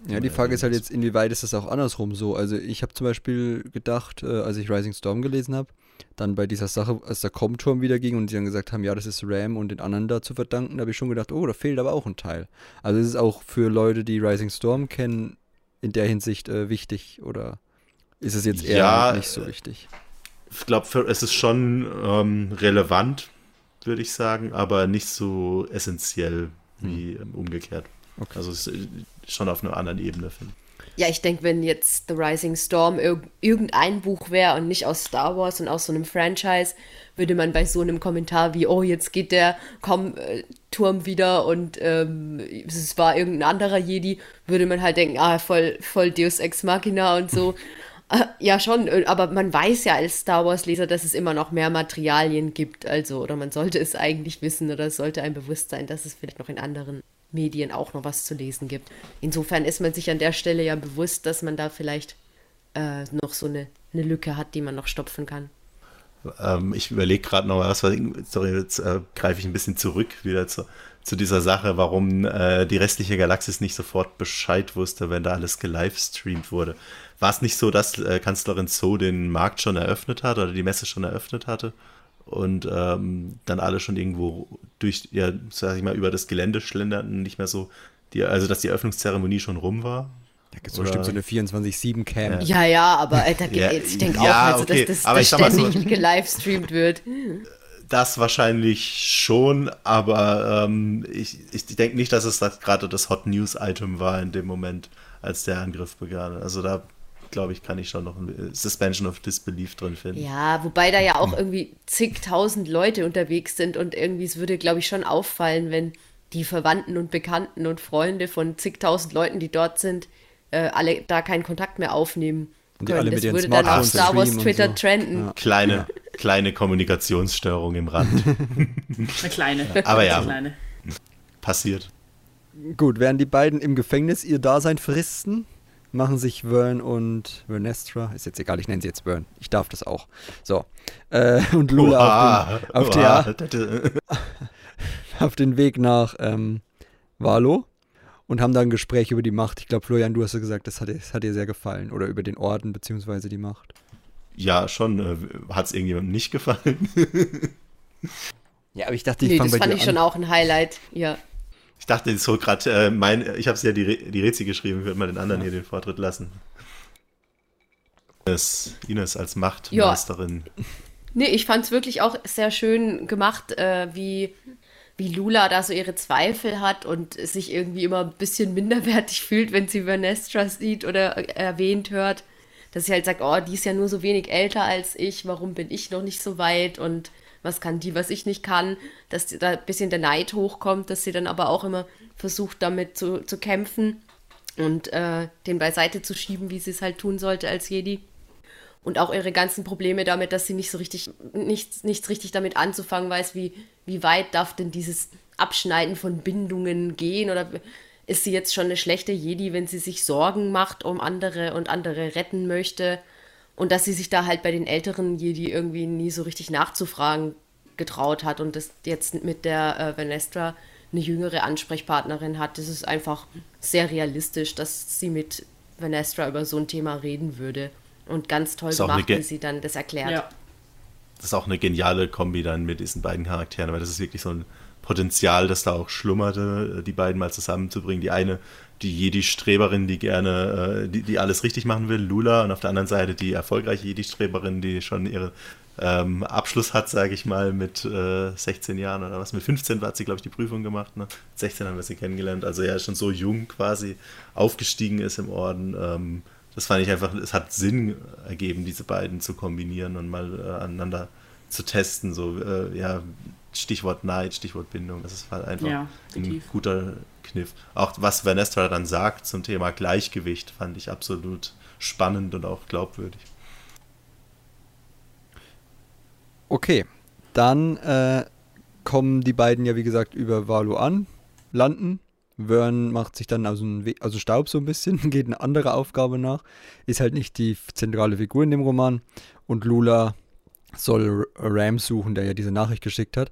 ja, die Frage ist halt jetzt, inwieweit ist das auch andersrum so? Also ich habe zum Beispiel gedacht, äh, als ich Rising Storm gelesen habe, dann bei dieser Sache, als der Com-Turm wieder ging und sie dann gesagt haben, ja, das ist Ram und den anderen da zu verdanken, da habe ich schon gedacht, oh, da fehlt aber auch ein Teil. Also es ist auch für Leute, die Rising Storm kennen, in der Hinsicht äh, wichtig oder ist es jetzt eher ja, nicht so wichtig? Ich glaube, es ist schon ähm, relevant, würde ich sagen, aber nicht so essentiell wie hm. umgekehrt. Okay. Also es ist schon auf einer anderen Ebene, finde ich. Ja, ich denke, wenn jetzt The Rising Storm irg irgendein Buch wäre und nicht aus Star Wars und aus so einem Franchise, würde man bei so einem Kommentar wie, oh, jetzt geht der komm, äh, Turm wieder und ähm, es war irgendein anderer Jedi, würde man halt denken, ah, voll, voll Deus Ex Machina und so. äh, ja, schon, äh, aber man weiß ja als Star Wars-Leser, dass es immer noch mehr Materialien gibt, also, oder man sollte es eigentlich wissen oder es sollte einem bewusst sein, dass es vielleicht noch in anderen Medien auch noch was zu lesen gibt. Insofern ist man sich an der Stelle ja bewusst, dass man da vielleicht äh, noch so eine, eine Lücke hat, die man noch stopfen kann. Ähm, ich überlege gerade noch was, sorry, jetzt äh, greife ich ein bisschen zurück wieder zu, zu dieser Sache, warum äh, die restliche Galaxis nicht sofort Bescheid wusste, wenn da alles gelivestreamt wurde. War es nicht so, dass äh, Kanzlerin Zo den Markt schon eröffnet hat oder die Messe schon eröffnet hatte? und ähm, dann alle schon irgendwo durch, ja, sag ich mal, über das Gelände schlenderten, nicht mehr so, die, also dass die Eröffnungszeremonie schon rum war. Da gibt es bestimmt so eine 24-7-Cam. Ja. ja, ja, aber Alter, ja, ich denke auch, also, okay. dass das, aber das ständig so, gelivestreamt wird. Das wahrscheinlich schon, aber ähm, ich, ich denke nicht, dass es das gerade das Hot News-Item war in dem Moment, als der Angriff begann. Also da glaube ich, kann ich schon noch ein Suspension of Disbelief drin finden. Ja, wobei da ja auch irgendwie zigtausend Leute unterwegs sind und irgendwie es würde, glaube ich, schon auffallen, wenn die Verwandten und Bekannten und Freunde von zigtausend Leuten, die dort sind, äh, alle da keinen Kontakt mehr aufnehmen. Und die alle mit das würde dann auf Star Wars Twitter so. trenden. Ja. Kleine, kleine Kommunikationsstörung im Rand. Eine kleine. Aber ja, kleine. passiert. Gut, während die beiden im Gefängnis ihr Dasein fristen, machen sich Vern und Vernestra, ist jetzt egal, ich nenne sie jetzt Vern, ich darf das auch. So. Äh, und Lula auf, den, auf, Oha. Der, auf den Weg nach ähm, Valo und haben da ein Gespräch über die Macht. Ich glaube, Florian, du hast ja gesagt, das hat, das hat dir sehr gefallen. Oder über den Orden beziehungsweise die Macht. Ja, schon. Äh, hat es irgendjemandem nicht gefallen? ja, aber ich dachte, ich nee, fange bei dir an. Das fand ich schon auch ein Highlight, ja. Ich dachte so gerade, äh, mein, ich habe es ja die, die Rätsel geschrieben, ich würde mal den anderen ja. hier den Vortritt lassen. Ines, Ines als Machtmeisterin. Ja. Nee, ich fand es wirklich auch sehr schön gemacht, äh, wie, wie Lula da so ihre Zweifel hat und sich irgendwie immer ein bisschen minderwertig fühlt, wenn sie Vernestra sieht oder erwähnt hört. Dass sie halt sagt, oh, die ist ja nur so wenig älter als ich, warum bin ich noch nicht so weit und was kann die, was ich nicht kann, dass da ein bisschen der Neid hochkommt, dass sie dann aber auch immer versucht, damit zu, zu kämpfen und äh, den beiseite zu schieben, wie sie es halt tun sollte als Jedi. Und auch ihre ganzen Probleme damit, dass sie nicht so richtig, nichts, nichts richtig damit anzufangen weiß, wie, wie weit darf denn dieses Abschneiden von Bindungen gehen oder ist sie jetzt schon eine schlechte Jedi, wenn sie sich Sorgen macht um andere und andere retten möchte? Und dass sie sich da halt bei den älteren Jedi irgendwie nie so richtig nachzufragen getraut hat und das jetzt mit der äh, Vanestra eine jüngere Ansprechpartnerin hat. Das ist einfach sehr realistisch, dass sie mit Vanestra über so ein Thema reden würde. Und ganz toll gemacht, wie sie dann das erklärt. Ja. Das ist auch eine geniale Kombi dann mit diesen beiden Charakteren, weil das ist wirklich so ein Potenzial, das da auch schlummerte, die beiden mal zusammenzubringen. Die eine, die Jedi-Streberin, die gerne, äh, die, die alles richtig machen will, Lula, und auf der anderen Seite die erfolgreiche Jedi-Streberin, die schon ihre ähm, Abschluss hat, sage ich mal, mit äh, 16 Jahren oder was. Mit 15 hat sie, glaube ich, die Prüfung gemacht. Ne? 16 haben wir sie kennengelernt. Also ja, schon so jung quasi aufgestiegen ist im Orden. Ähm, das fand ich einfach, es hat Sinn ergeben, diese beiden zu kombinieren und mal äh, aneinander zu testen. So, äh, ja, Stichwort Neid, Stichwort Bindung. Das ist halt einfach ja, ein guter Kniff. Auch was Vanessa dann sagt zum Thema Gleichgewicht, fand ich absolut spannend und auch glaubwürdig. Okay, dann äh, kommen die beiden ja wie gesagt über Valo an, landen. Vern macht sich dann aus dem We also Staub so ein bisschen, geht eine andere Aufgabe nach, ist halt nicht die zentrale Figur in dem Roman und Lula soll Ram suchen, der ja diese Nachricht geschickt hat,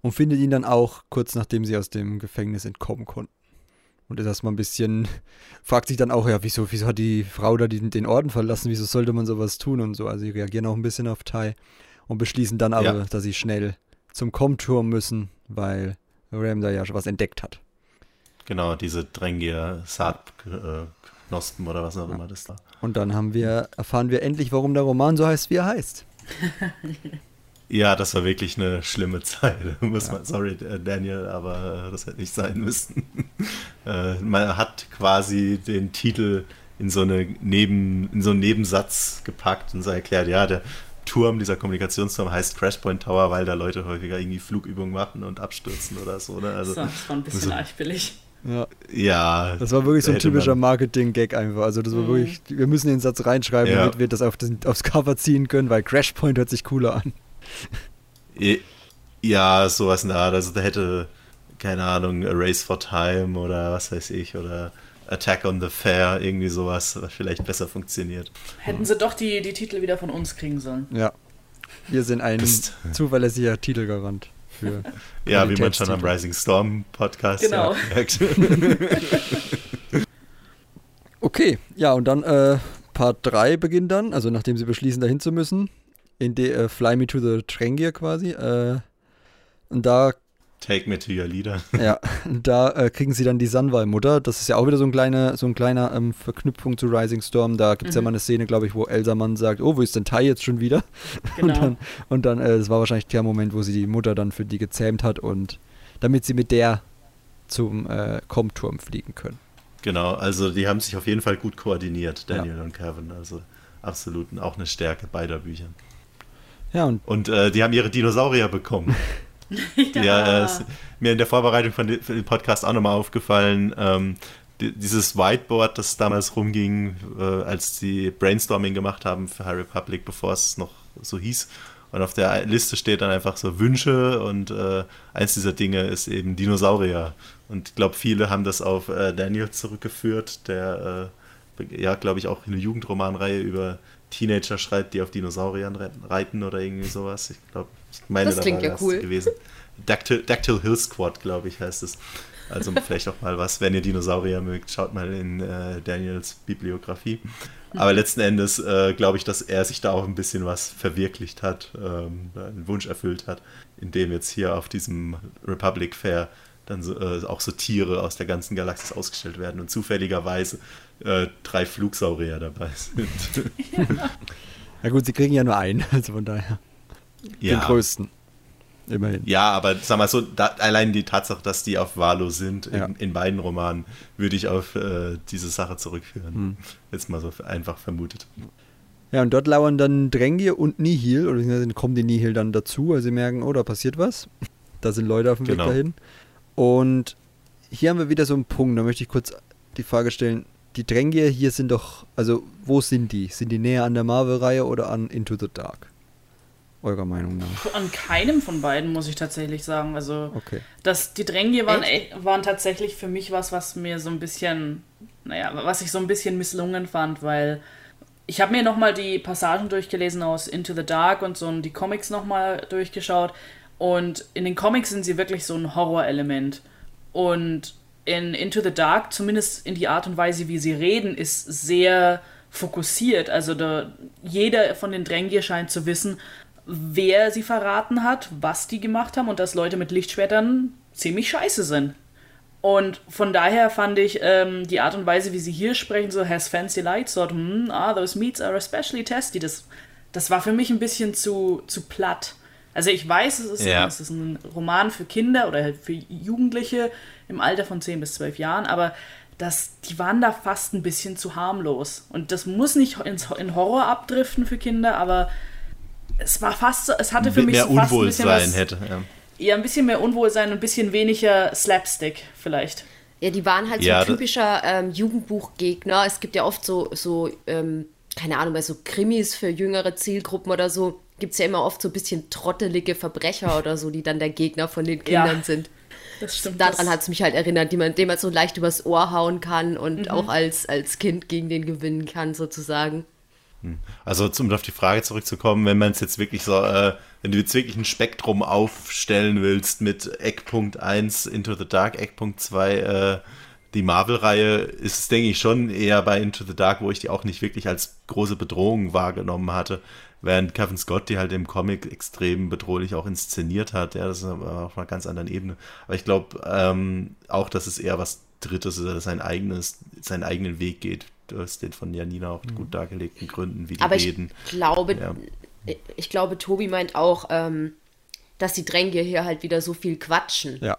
und findet ihn dann auch kurz nachdem sie aus dem Gefängnis entkommen konnten. Und ist erstmal ein bisschen, fragt sich dann auch, ja, wieso, wieso hat die Frau da den, den Orden verlassen, wieso sollte man sowas tun und so. Also sie reagieren auch ein bisschen auf Tai und beschließen dann aber, ja. dass sie schnell zum Com-Turm müssen, weil Ram da ja schon was entdeckt hat. Genau, diese Drängier Saatknospen oder was auch immer das da. Und dann haben wir, erfahren wir endlich, warum der Roman so heißt, wie er heißt. Ja, das war wirklich eine schlimme Zeit. Muss man, sorry, äh, Daniel, aber äh, das hätte nicht sein müssen. Äh, man hat quasi den Titel in so, eine Neben, in so einen Nebensatz gepackt und so erklärt, ja, der Turm, dieser Kommunikationsturm heißt Crashpoint Tower, weil da Leute häufiger irgendwie Flugübungen machen und abstürzen oder so. Ne? Also, das war ein bisschen so, archbillig. Ja. ja. Das war wirklich so ein typischer Marketing-Gag einfach. Also das war mhm. wirklich, wir müssen den Satz reinschreiben, ja. damit wir das auf das, aufs Cover ziehen können, weil Crashpoint hört sich cooler an. Ja, sowas in der Art. Also da hätte, keine Ahnung, A Race for Time oder was weiß ich, oder Attack on the Fair, irgendwie sowas, was vielleicht besser funktioniert. Hätten sie doch die, die Titel wieder von uns kriegen sollen. Ja. Wir sind ein Bist. zuverlässiger Titelgarant für. ja, wie man schon am Rising Storm Podcast genau. merkt. okay, ja, und dann äh, Part 3 beginnt dann, also nachdem sie beschließen, dahin zu müssen, in der äh, Fly Me to the Trengier quasi. Äh, und da Take me to your leader. Ja, da äh, kriegen sie dann die Sunwal-Mutter. Das ist ja auch wieder so ein kleiner, so ein kleiner ähm, Verknüpfung zu Rising Storm. Da gibt es mhm. ja mal eine Szene, glaube ich, wo Elsa Mann sagt, oh, wo ist denn Tai jetzt schon wieder? Genau. Und dann, und dann äh, das war wahrscheinlich der Moment, wo sie die Mutter dann für die gezähmt hat und damit sie mit der zum äh, Com-Turm fliegen können. Genau, also die haben sich auf jeden Fall gut koordiniert, Daniel ja. und Kevin. Also absolut auch eine Stärke beider Bücher. Ja, und, und äh, die haben ihre Dinosaurier bekommen. ja, ja äh, mir in der Vorbereitung von dem Podcast auch nochmal aufgefallen. Ähm, dieses Whiteboard, das damals rumging, äh, als die Brainstorming gemacht haben für High Republic, bevor es noch so hieß. Und auf der Liste steht dann einfach so Wünsche und äh, eins dieser Dinge ist eben Dinosaurier. Und ich glaube, viele haben das auf äh, Daniel zurückgeführt, der äh, ja, glaube ich, auch eine Jugendromanreihe über Teenager schreibt, die auf Dinosauriern reiten oder irgendwie sowas. Ich glaube, ich meine, das klingt ja cool. gewesen. Dactyl, Dactyl Hill Squad, glaube ich, heißt es. Also vielleicht auch mal was, wenn ihr Dinosaurier mögt, schaut mal in äh, Daniels Bibliografie. Aber letzten Endes äh, glaube ich, dass er sich da auch ein bisschen was verwirklicht hat, ähm, einen Wunsch erfüllt hat, indem jetzt hier auf diesem Republic Fair dann so, äh, auch so Tiere aus der ganzen Galaxis ausgestellt werden und zufälligerweise äh, drei Flugsaurier dabei sind. Ja. ja gut, sie kriegen ja nur einen, also von daher. Ja. Den größten. Immerhin. Ja, aber sag mal so, da, allein die Tatsache, dass die auf Valo sind, ja. in, in, beiden Romanen, würde ich auf äh, diese Sache zurückführen. Hm. Jetzt mal so einfach vermutet. Ja, und dort lauern dann Drängier und Nihil, oder kommen die Nihil dann dazu, weil sie merken, oh, da passiert was. Da sind Leute auf dem Genau. Weg dahin. Und hier haben wir wieder so einen Punkt, da möchte ich kurz die Frage stellen, die Drängier hier sind doch, also wo sind die? Sind die näher an der Marvel-Reihe oder an Into the Dark? Eurer Meinung nach. An keinem von beiden, muss ich tatsächlich sagen. Also, Okay. das, die Dränge waren, waren tatsächlich für mich was, was mir so ein bisschen, naja, was ich so ein bisschen misslungen fand, weil ich habe mir nochmal die Passagen durchgelesen aus Into the Dark und so und die Comics nochmal durchgeschaut. Und in den Comics sind sie wirklich so ein Horrorelement. Und in Into the Dark, zumindest in die Art und Weise, wie sie reden, ist sehr fokussiert. Also da, jeder von den Drängier scheint zu wissen, wer sie verraten hat, was die gemacht haben und dass Leute mit Lichtschwertern ziemlich scheiße sind. Und von daher fand ich ähm, die Art und Weise, wie sie hier sprechen, so has fancy lights, so, hm, ah, those meats are especially tasty, das, das war für mich ein bisschen zu, zu platt. Also ich weiß, es ist, Ja. es ist ein Roman für Kinder oder halt für Jugendliche im Alter von 10 bis 12 Jahren, aber das, die waren da fast ein bisschen zu harmlos. Und das muss nicht ins, in Horror abdriften für Kinder, aber es war fast so, es hatte für mich mehr so fast ein bisschen Unwohlsein was, hätte. Ja. eher ein bisschen mehr Unwohlsein und ein bisschen weniger Slapstick vielleicht. Ja, die waren halt Ja, so typischer ähm, Jugendbuchgegner. Es gibt ja oft so, so ähm, keine Ahnung, bei so Krimis für jüngere Zielgruppen oder so, gibt es ja immer oft so ein bisschen trottelige Verbrecher oder so, die dann der Gegner von den Ja. Kindern sind. Das stimmt. Daran hat es mich halt erinnert, die man, den man so leicht übers Ohr hauen kann und Mhm. auch als, als Kind gegen den gewinnen kann, sozusagen. Also um auf die Frage zurückzukommen, wenn man es jetzt wirklich so, äh, wenn du jetzt wirklich ein Spektrum aufstellen willst mit Eckpunkt 1 Into the Dark, Eckpunkt 2 äh, die Marvel-Reihe, ist es, denke ich, schon eher bei Into the Dark, wo ich die auch nicht wirklich als große Bedrohung wahrgenommen hatte. Während Kevin Scott die halt im Comic extrem bedrohlich auch inszeniert hat. Ja, das ist auf einer ganz anderen Ebene. Aber ich glaube ähm, auch, dass es eher was Drittes ist, dass sein eigenes, seinen eigenen Weg geht. Du hast den von Janina auch gut dargelegten Gründen, wie die Aber reden. ich glaube, Ja. ich glaube, Tobi meint auch, ähm, dass die Dränge hier halt wieder so viel quatschen. Ja.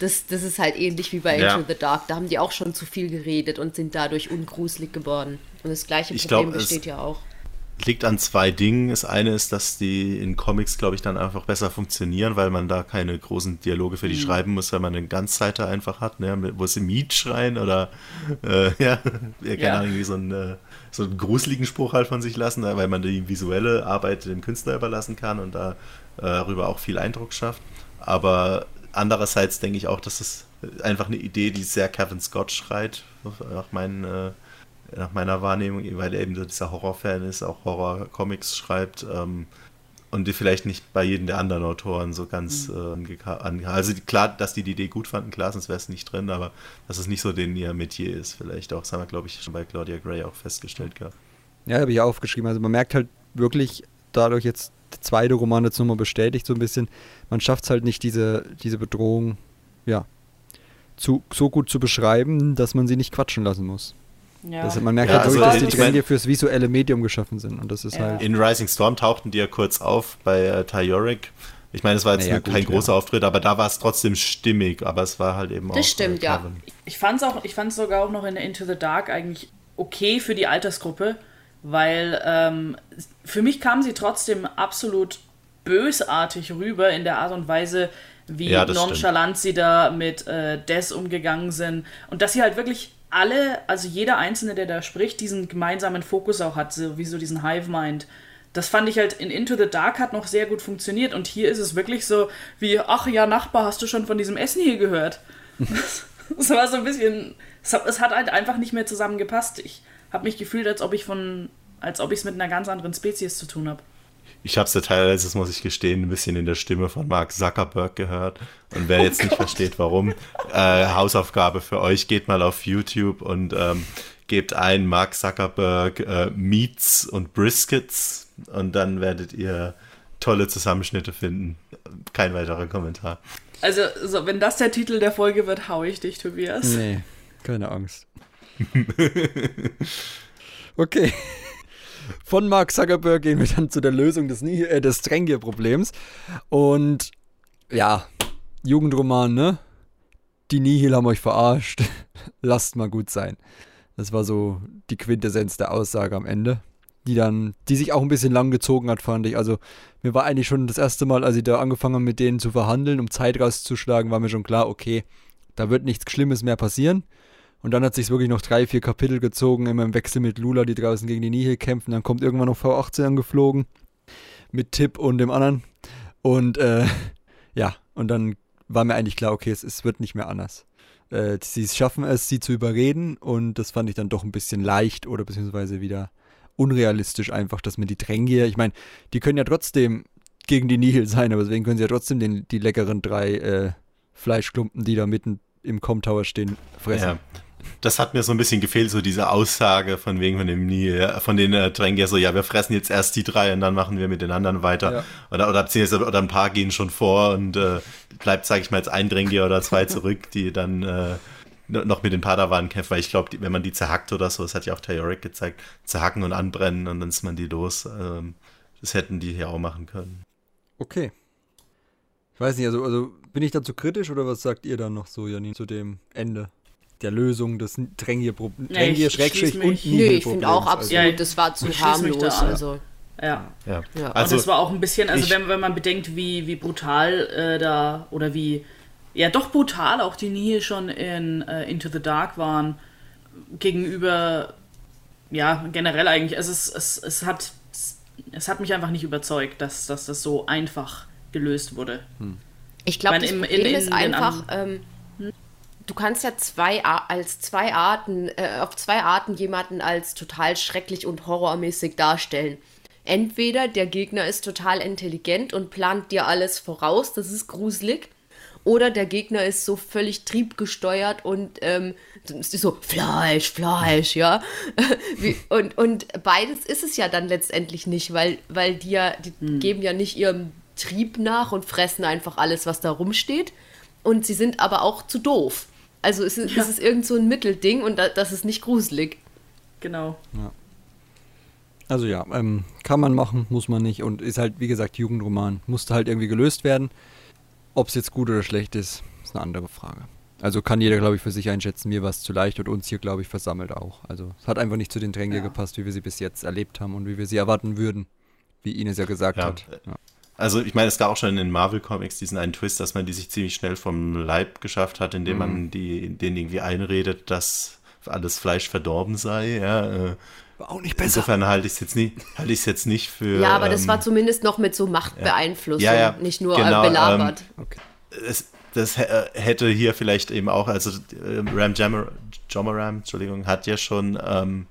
Das, das ist halt ähnlich wie bei Ja. Into the Dark. Da haben die auch schon zu viel geredet und sind dadurch ungruselig geworden. Und das gleiche Ich Problem glaub, es- besteht ja auch. Liegt an zwei Dingen. Das eine ist, dass die in Comics, glaube ich, dann einfach besser funktionieren, weil man da keine großen Dialoge für die schreiben muss, weil man eine Ganzseite einfach hat, ne, wo sie Miet schreien oder äh, ja, ja, keine Ja. Ahnung, irgendwie so einen, äh, so einen gruseligen Spruch halt von sich lassen, ne, weil man die visuelle Arbeit dem Künstler überlassen kann und da äh, darüber auch viel Eindruck schafft. Aber andererseits denke ich auch, dass es einfach eine Idee, die sehr Kevin Scott schreit, nach meinen äh, nach meiner Wahrnehmung, weil er eben so dieser Horrorfan ist, auch Horror-Comics schreibt ähm, und die vielleicht nicht bei jedem der anderen Autoren so ganz äh, angeka- an, also die- klar, dass die die Idee gut fanden, klar, sonst wäre es nicht drin, aber dass es nicht so den ihr Metier ist, vielleicht auch, das haben wir glaube ich schon bei Claudia Gray auch festgestellt gehabt. Ja, habe ich auch aufgeschrieben. Also man merkt halt wirklich dadurch jetzt der zweite Roman jetzt nochmal bestätigt so ein bisschen, man schafft es halt nicht, diese, diese Bedrohung, ja, zu, so gut zu beschreiben, dass man sie nicht quatschen lassen muss. Ja. Das, man merkt Ja, halt also wirklich, dass die Dränge fürs visuelle Medium geschaffen sind. Und das ist Ja. halt. In Rising Storm tauchten die ja kurz auf bei äh, Ty Yorick. Ich meine, es war jetzt Naja, gut, kein ja. großer Auftritt, aber da war es trotzdem stimmig, aber es war halt eben auch Das stimmt, äh, ja. Ich fand es auch, ich fand's sogar auch noch in Into the Dark eigentlich okay für die Altersgruppe, weil ähm, für mich kam sie trotzdem absolut bösartig rüber in der Art und Weise, wie Ja, das nonchalant sie da mit äh, Des umgegangen sind und dass sie halt wirklich alle, also jeder Einzelne, der da spricht, diesen gemeinsamen Fokus auch hat, so wie so diesen Hive-Mind. Das fand ich halt in Into the Dark hat noch sehr gut funktioniert und hier ist es wirklich so wie, ach ja, Nachbar, hast du schon von diesem Essen hier gehört? Es war so ein bisschen. Es hat, es hat halt einfach nicht mehr zusammengepasst. Ich habe mich gefühlt, als ob ich von. als ob ich es mit einer ganz anderen Spezies zu tun habe. Ich habe es ja teilweise, das muss ich gestehen, ein bisschen in der Stimme von Mark Zuckerberg gehört. Und wer Oh jetzt nicht versteht, warum, äh, Hausaufgabe für euch, geht mal auf YouTube und ähm, gebt ein Mark Zuckerberg äh, Meats und Briskets und dann werdet ihr tolle Zusammenschnitte finden. Kein weiterer Kommentar. Also, so, wenn das der Titel der Folge wird, hau ich dich, Tobias. Nee, keine Angst. okay. Von Mark Zuckerberg gehen wir dann zu der Lösung des, äh, des Drängier-Problems. Und ja, Jugendroman, ne? Die Nihil haben euch verarscht. Lasst mal gut sein. Das war so die Quintessenz der Aussage am Ende. die dann, die sich auch ein bisschen lang gezogen hat, fand ich. Also mir war eigentlich schon das erste Mal, als ich da angefangen habe, mit denen zu verhandeln, um Zeit rauszuschlagen, war mir schon klar, okay, da wird nichts Schlimmes mehr passieren. Und dann hat sich wirklich noch drei, vier Kapitel gezogen, immer im Wechsel mit Lula, die draußen gegen die Nihil kämpfen. Dann kommt irgendwann noch V18 angeflogen mit Tipp und dem anderen. Und äh, ja, und dann war mir eigentlich klar, okay, es, es wird nicht mehr anders. Äh, sie schaffen es, sie zu überreden und das fand ich dann doch ein bisschen leicht oder beziehungsweise wieder unrealistisch einfach, dass man die Drängier, ich meine, die können ja trotzdem gegen die Nihil sein, aber deswegen können sie ja trotzdem den, die leckeren drei äh, Fleischklumpen, die da mitten im Com-Tower stehen, fressen. Ja das hat mir so ein bisschen gefehlt, so diese Aussage von wegen von dem Nil, von den äh, Drängen, so, ja, wir fressen jetzt erst die drei und dann machen wir mit den anderen weiter. Ja. Oder, oder, oder ein paar gehen schon vor und äh, bleibt, sage ich mal, jetzt ein Drängier oder zwei zurück, die dann äh, noch mit den Padawan kämpfen, weil ich glaube, wenn man die zerhackt oder so, das hat ja auch Theoric gezeigt, zerhacken und anbrennen und dann ist man die los. Ähm, das hätten die hier auch machen können. Okay. Ich weiß nicht, also, also bin ich dazu kritisch oder was sagt ihr dann noch so, Janine, zu dem Ende? Der Lösung des Drängier-Schrägstrich nee, und Nee, ich finde auch absolut, also, das war zu harmlos. Also. Ja. ja. ja. Also, und das war auch ein bisschen, also wenn, wenn man bedenkt, wie, wie brutal äh, da oder wie, ja doch brutal auch die Nihil schon in uh, Into the Dark waren, gegenüber, ja, generell eigentlich, also es, es, es, hat, es hat mich einfach nicht überzeugt, dass, dass das so einfach gelöst wurde. Hm. Ich glaube, das Problem in, in, ist einfach, ähm, du kannst ja zwei als zwei Arten, äh, auf zwei Arten jemanden als total schrecklich und horrormäßig darstellen. Entweder der Gegner ist total intelligent und plant dir alles voraus, das ist gruselig. Oder der Gegner ist so völlig triebgesteuert und ähm, ist so Fleisch, Fleisch, ja. und, und beides ist es ja dann letztendlich nicht, weil, weil die ja, die hm. geben ja nicht ihrem Trieb nach und fressen einfach alles, was da rumsteht. Und sie sind aber auch zu doof. Also es ist, ja. es ist irgend so ein Mittelding und da, das ist nicht gruselig. Genau. Ja. Also ja, ähm, kann man machen, muss man nicht und ist halt, wie gesagt, Jugendroman. Musste halt irgendwie gelöst werden. Ob es jetzt gut oder schlecht ist, ist eine andere Frage. Also kann jeder, glaube ich, für sich einschätzen, mir war es zu leicht und uns hier, glaube ich, versammelt auch. Also es hat einfach nicht zu den Drängen ja. gepasst, wie wir sie bis jetzt erlebt haben und wie wir sie erwarten würden, wie Ines ja gesagt ja. hat. Ja. Also ich meine, es gab auch schon in den Marvel-Comics diesen einen Twist, dass man die sich ziemlich schnell vom Leib geschafft hat, indem mhm. man die, denen irgendwie einredet, dass alles Fleisch verdorben sei. Ja, äh, war auch nicht besser. Insofern halte ich es jetzt nicht, halte ich es jetzt nicht für. Ja, aber ähm, das war zumindest noch mit so Machtbeeinflussung, ja, ja, nicht nur genau, belabert. Ähm, okay. es, das hätte hier vielleicht eben auch, also äh, Ram Jammer, Jomaram, Entschuldigung, hat ja schon ähm,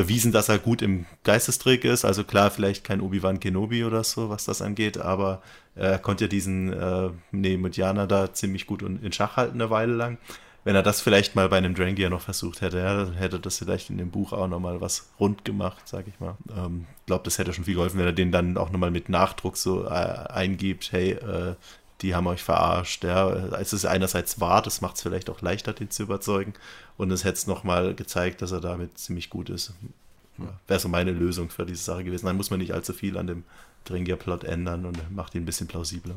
bewiesen, dass er gut im Geistestrick ist. Also klar, vielleicht kein Obi-Wan Kenobi oder so, was das angeht, aber er konnte ja diesen äh, Nemudianer da ziemlich gut in Schach halten eine Weile lang. Wenn er das vielleicht mal bei einem Drangier noch versucht hätte, ja, dann hätte das vielleicht in dem Buch auch nochmal was rund gemacht, sag ich mal. Ich ähm, glaube, das hätte schon viel geholfen, wenn er den dann auch nochmal mit Nachdruck so äh, eingibt, hey, äh, die haben euch verarscht. Ja. Es ist einerseits wahr, das macht es vielleicht auch leichter, den zu überzeugen. Und es hätte es nochmal gezeigt, dass er damit ziemlich gut ist. Ja, Wäre so meine Lösung für diese Sache gewesen. Dann muss man nicht allzu viel an dem Dringier-Plot ändern und macht ihn ein bisschen plausibler.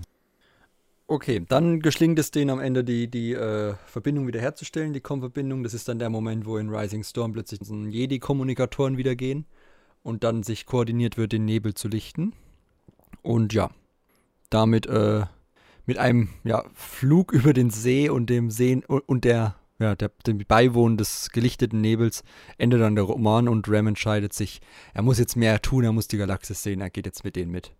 Okay, dann geschlingt es denen am Ende, die, die äh, Verbindung wiederherzustellen, die Com-Verbindung. Das ist dann der Moment, wo in Rising Storm plötzlich Jedi-Kommunikatoren wieder gehen und dann sich koordiniert wird, den Nebel zu lichten. Und ja, damit äh, mit einem ja, Flug über den See und dem Sehen und der, ja, der, dem Beiwohnen des gelichteten Nebels endet dann der Roman und Ram entscheidet sich, er muss jetzt mehr tun, er muss die Galaxis sehen, er geht jetzt mit denen mit.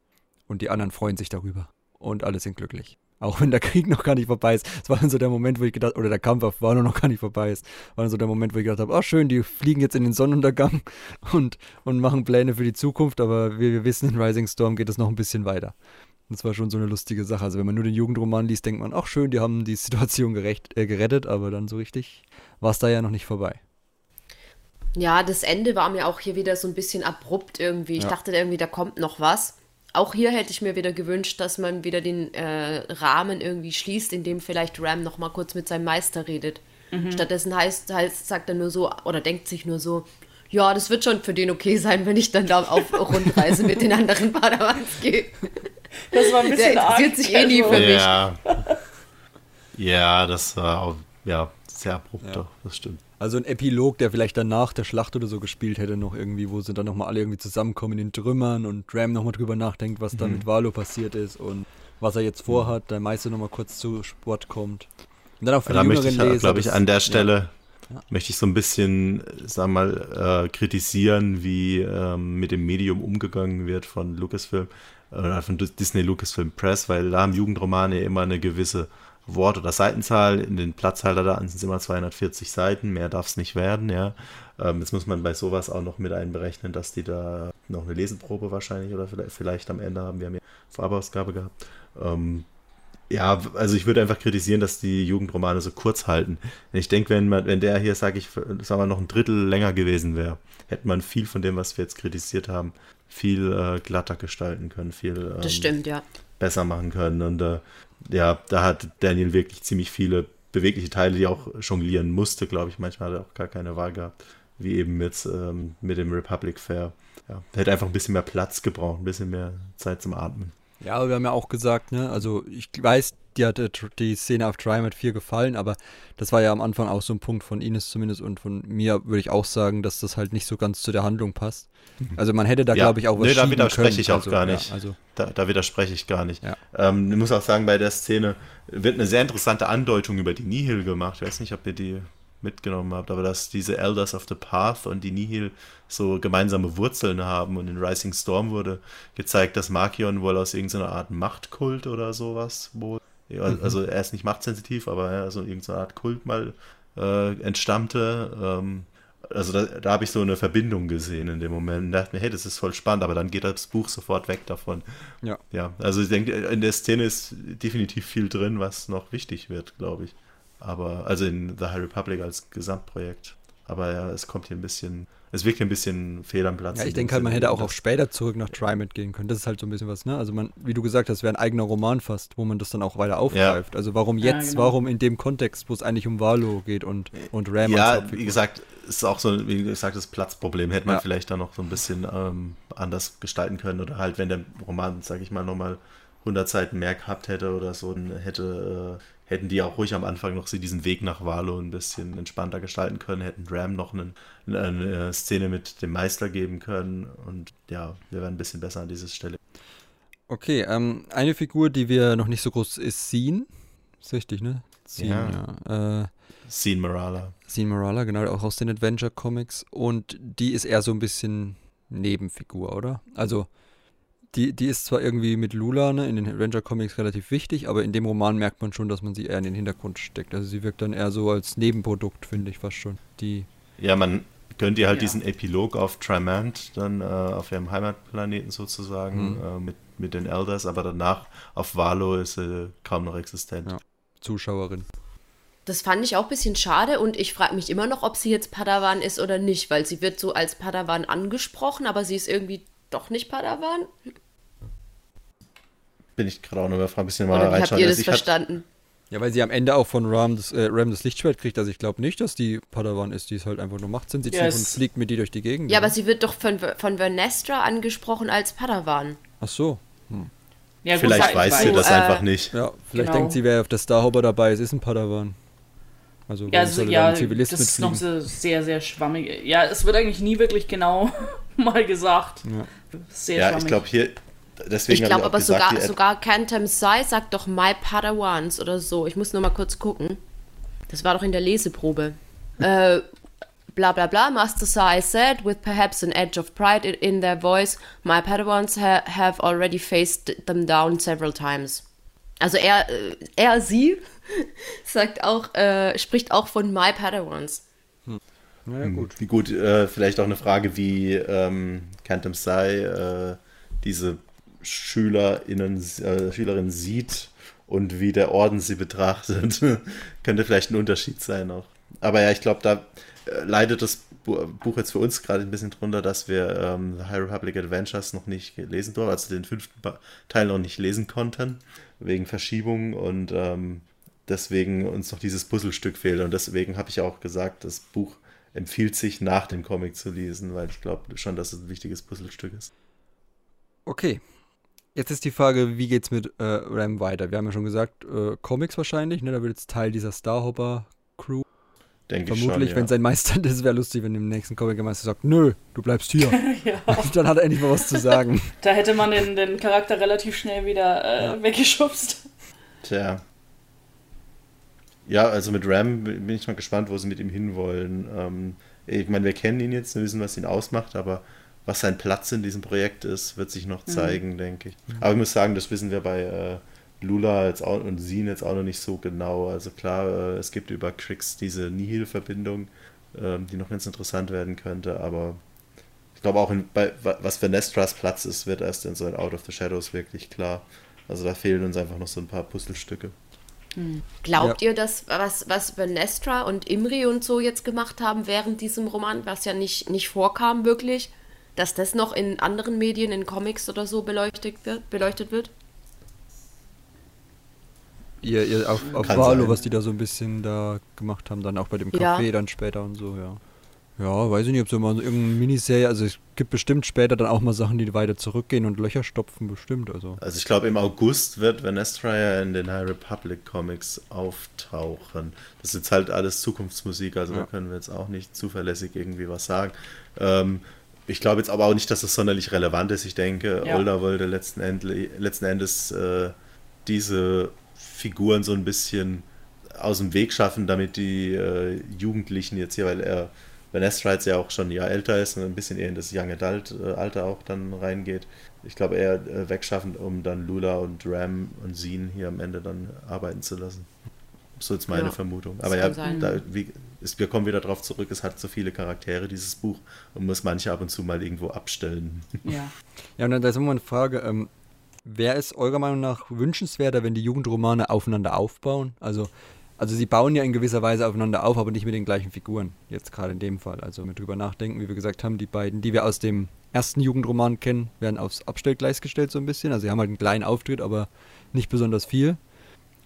Und die anderen freuen sich darüber. Und alle sind glücklich. Auch wenn der Krieg noch gar nicht vorbei ist. Es war dann so der Moment, wo ich gedacht, oder der Kampf Wano noch gar nicht vorbei ist. War dann so der Moment, wo ich gedacht habe, oh schön, die fliegen jetzt in den Sonnenuntergang und, und machen Pläne für die Zukunft, aber wie wir wissen, in Rising Storm geht es noch ein bisschen weiter. Das war schon so eine lustige Sache. Also wenn man nur den Jugendroman liest, denkt man, ach schön, die haben die Situation gerecht, äh, gerettet, aber dann so richtig war es da ja noch nicht vorbei. Ja, das Ende war mir auch hier wieder so ein bisschen abrupt irgendwie. Ich ja. dachte irgendwie, da kommt noch was. Auch hier hätte ich mir wieder gewünscht, dass man wieder den äh, Rahmen irgendwie schließt, in dem vielleicht Ram noch mal kurz mit seinem Meister redet. Mhm. Stattdessen heißt, heißt, sagt er nur so oder denkt sich nur so, ja, das wird schon für den okay sein, wenn ich dann da auf Rundreise mit den anderen Padawans gehe. Das war ein bisschen Der interessiert sich eh nie für mich. Ja, ja das war auch, ja, sehr abrupt, ja. doch, das stimmt. Also ein Epilog, der vielleicht danach der Schlacht oder so gespielt hätte, noch irgendwie, wo sie dann nochmal alle irgendwie zusammenkommen in den Trümmern und Ram nochmal drüber nachdenkt, was da Mhm. mit Valo passiert ist und was er jetzt vorhat, der Meister nochmal kurz zu Sport kommt. Und dann auch für Da die möchte ich, Leser. glaube ich, an der ja. Stelle Ja. möchte ich so ein bisschen, sag mal, äh, kritisieren, wie ähm, mit dem Medium umgegangen wird von Lucasfilm oder von Dis- Disney Lucasfilm Press, weil da haben Jugendromane immer eine gewisse Wort- oder Seitenzahl. In den Platzhalter da sind es immer 240 Seiten, mehr darf es nicht werden, ja. Ähm, jetzt muss man bei sowas auch noch mit einberechnen, dass die da noch eine Leseprobe wahrscheinlich oder vielleicht, vielleicht am Ende haben. Wir haben ja Vorausgabe gehabt. Ähm, ja, also ich würde einfach kritisieren, dass die Jugendromane so kurz halten. Ich denke, wenn man, wenn der hier, sage ich, sagen wir noch ein Drittel länger gewesen wäre, hätte man viel von dem, was wir jetzt kritisiert haben, viel äh, glatter gestalten können, viel ähm, Das stimmt, ja. besser machen können. Und äh, ja, da hat Daniel wirklich ziemlich viele bewegliche Teile, die er auch jonglieren musste, glaube ich. Manchmal hat er auch gar keine Wahl gehabt, wie eben mit, ähm, mit dem Republic Fair. Ja, der hätte einfach ein bisschen mehr Platz gebraucht, ein bisschen mehr Zeit zum Atmen. Ja, aber wir haben ja auch gesagt, ne, also ich weiß, dir hat äh, die Szene auf Triumph 4 gefallen, aber das war ja am Anfang auch so ein Punkt von Ines zumindest und von mir würde ich auch sagen, dass das halt nicht so ganz zu der Handlung passt. Also man hätte da, Ja, glaube ich, auch was nee, da widerspreche ich auch also, gar ja, nicht. also, Da, da widerspreche ich gar nicht. Ja. Ähm, ich muss auch sagen, bei der Szene wird eine sehr interessante Andeutung über die Nihil gemacht. Ich weiß nicht, ob ihr die mitgenommen habt, aber dass diese Elders of the Path und die Nihil so gemeinsame Wurzeln haben und in Rising Storm wurde gezeigt, dass Markion wohl aus irgendeiner Art Machtkult oder sowas wohl, ja, also er ist nicht machtsensitiv, aber ja, so irgendeine Art Kult mal äh, entstammte. Ähm, also da, da habe ich so eine Verbindung gesehen in dem Moment und dachte mir, hey, das ist voll spannend, aber dann geht das Buch sofort weg davon. ja. Ja, also ich denke, in der Szene ist definitiv viel drin, was noch wichtig wird, glaube ich. Aber, also in The High Republic als Gesamtprojekt. Aber ja, es kommt hier ein bisschen, es wirkt ein bisschen fehl am Platz. Ja, ich denke halt, man hätte auch auf später zurück nach Triumph gehen können. Das ist halt so ein bisschen was, ne? Also man, wie du gesagt hast, wäre ein eigener Roman fast, wo man das dann auch weiter aufgreift. Also warum Ja, jetzt, genau. warum in dem Kontext, wo es eigentlich um Valo geht und, und Ram Ja, Hauptfigur? wie gesagt, ist auch so, wie gesagt, das Platzproblem. Hätte man Ja. vielleicht dann noch so ein bisschen ähm, anders gestalten können. Oder halt, wenn der Roman, sage ich mal, nochmal 100 Seiten mehr gehabt hätte oder so, dann hätte, äh, hätten die auch ruhig am Anfang noch so diesen Weg nach Valo ein bisschen entspannter gestalten können, hätten Ram noch einen, eine Szene mit dem Meister geben können. Und ja, wir wären ein bisschen besser an dieser Stelle. Okay, ähm, eine Figur, die wir noch nicht so groß ist, Scene. Ist richtig, ne? Scene, Ja. ja. Äh, Scene Morala. Scene Morala, genau, auch aus den Adventure Comics. Und die ist eher so ein bisschen Nebenfigur, oder? Also, die, die ist zwar irgendwie mit Lula ne, in den Adventure Comics relativ wichtig, aber in dem Roman merkt man schon, dass man sie eher in den Hintergrund steckt. Also, sie wirkt dann eher so als Nebenprodukt, finde ich fast schon. Die, Ja, man gönnt ihr halt Ja. diesen Epilog auf Tramant, dann äh, auf ihrem Heimatplaneten sozusagen, Mhm. äh, mit, mit den Elders, aber danach auf Valo ist sie kaum noch existent. Ja. Zuschauerin. Das fand ich auch ein bisschen schade und ich frage mich immer noch, ob sie jetzt Padawan ist oder nicht, weil sie wird so als Padawan angesprochen, aber sie ist irgendwie doch nicht Padawan. Bin ich gerade auch noch überfragt, ein bisschen mal Oder wie habt reinschauen. ihr Also das ich verstanden? Ja, weil sie am Ende auch von Ram das, äh, Ram das Lichtschwert kriegt. Also, ich glaube nicht, dass die Padawan ist. Die ist halt einfach nur machtsensitiv Ja, und es- fliegt mit die durch die Gegend. Ja, aber oder? sie wird doch von, von Vernestra angesprochen als Padawan. Ach so. Ja, gut, Vielleicht sei- weiß sie das äh, einfach nicht. Ja, vielleicht Genau. denkt sie, wer auf der Starhopper dabei ist, ist ein Padawan. Also, Ja, also, ja ein Zivilist das ist noch mitfliegen? so sehr, sehr schwammig. Ja, es wird eigentlich nie wirklich genau mal gesagt. Ja. Sehr Ja, schwammig. ich glaube hier, deswegen Ich glaube auch aber gesagt, sogar, sogar Cantam Sai sagt doch My Padawans oder so. Ich muss nur mal kurz gucken. Das war doch in der Leseprobe. äh, bla bla bla, Master Sai said, with perhaps an edge of pride in, in their voice, My Padawans ha have already faced them down several times. Also er, äh, er, sie sagt auch, äh, spricht auch von My Padawans. Ja, gut. Wie gut, äh, vielleicht auch eine Frage, wie ähm, Cantum Sai äh, diese SchülerInnen, äh, Schülerin sieht und wie der Orden sie betrachtet. Könnte vielleicht ein Unterschied sein auch. Aber ja, ich glaube, da äh, leidet das Bu Buch jetzt für uns gerade ein bisschen drunter, dass wir ähm, The High Republic Adventures noch nicht gelesen durften, also den fünften Teil noch nicht lesen konnten, wegen Verschiebung und ähm, deswegen uns noch dieses Puzzlestück fehlt. Und deswegen habe ich auch gesagt, das Buch empfiehlt sich nach dem Comic zu lesen, weil ich glaube schon, dass es ein wichtiges Puzzlestück ist. Okay. Jetzt ist die Frage, wie geht's mit äh, Ram weiter? Wir haben ja schon gesagt, äh, Comics wahrscheinlich, ne? Da wird jetzt Teil dieser Starhopper-Crew. denke ich Vermutlich, schon. wenn Ja. sein Meister, das wäre lustig, wenn im nächsten Comic der Meister sagt, nö, du bleibst hier. ja. Dann hat er endlich mal was zu sagen. Da hätte man den, den Charakter relativ schnell wieder äh, weggeschubst. Tja. Ja, also mit Ram bin ich mal gespannt, wo sie mit ihm hinwollen. Ähm, ich meine, wir kennen ihn jetzt, wir wissen, was ihn ausmacht, aber was sein Platz in diesem Projekt ist, wird sich noch zeigen, denke ich. Aber ich muss sagen, das wissen wir bei äh, Lula jetzt auch, und Sin jetzt auch noch nicht so genau. Also klar, äh, es gibt über Crix diese Nihil-Verbindung, ähm, die noch ganz interessant werden könnte, aber ich glaube auch, in, bei, wa- was für Nestras Platz ist, wird erst in so ein Out of the Shadows wirklich klar. Also da fehlen uns einfach noch so ein paar Puzzlestücke. Glaubt ihr, dass was, was Venestra und Imri und so jetzt gemacht haben während diesem Roman, was ja nicht, nicht vorkam wirklich, dass das noch in anderen Medien, in Comics oder so beleuchtet wird? Beleuchtet wird? Ihr, ihr auf, auf Valo, sein. was die da so ein bisschen da gemacht haben, dann auch bei dem Ja. Café dann später und so, ja. Ja, weiß ich nicht, ob so mal so irgendeine Miniserie, also es gibt bestimmt später dann auch mal Sachen, die weiter zurückgehen und Löcher stopfen, bestimmt, also. Also ich glaube, im August wird Venestra ja in den High Republic Comics auftauchen. Das ist jetzt halt alles Zukunftsmusik, also Ja. da können wir jetzt auch nicht zuverlässig irgendwie was sagen. Ähm, ich glaube jetzt aber auch nicht, dass es sonderlich relevant ist. Ich denke, Ja. Older wollte letzten, Endli- letzten Endes äh, diese Figuren so ein bisschen aus dem Weg schaffen, damit die äh, Jugendlichen jetzt hier, weil er Venestra jetzt ja auch schon ein Jahr älter ist und ein bisschen eher in das Young Adult äh, Alter auch dann reingeht. Ich glaube, eher äh, wegschaffen, um dann Lula und Ram und Zine hier am Ende dann arbeiten zu lassen. So ist meine Ja, Vermutung. Aber ja, da, wie, ist, wir kommen wieder drauf zurück, es hat so viele Charaktere, dieses Buch, und muss manche ab und zu mal irgendwo abstellen. Ja. Ja, und dann da ist immer eine Frage, ähm, wer ist eurer Meinung nach wünschenswerter, wenn die Jugendromane aufeinander aufbauen? Also, also sie bauen ja in gewisser Weise aufeinander auf, aber nicht mit den gleichen Figuren, jetzt gerade in dem Fall. Also mit drüber nachdenken, wie wir gesagt haben, die beiden, die wir aus dem ersten Jugendroman kennen, werden aufs Abstellgleis gestellt so ein bisschen. Also sie haben halt einen kleinen Auftritt, aber nicht besonders viel.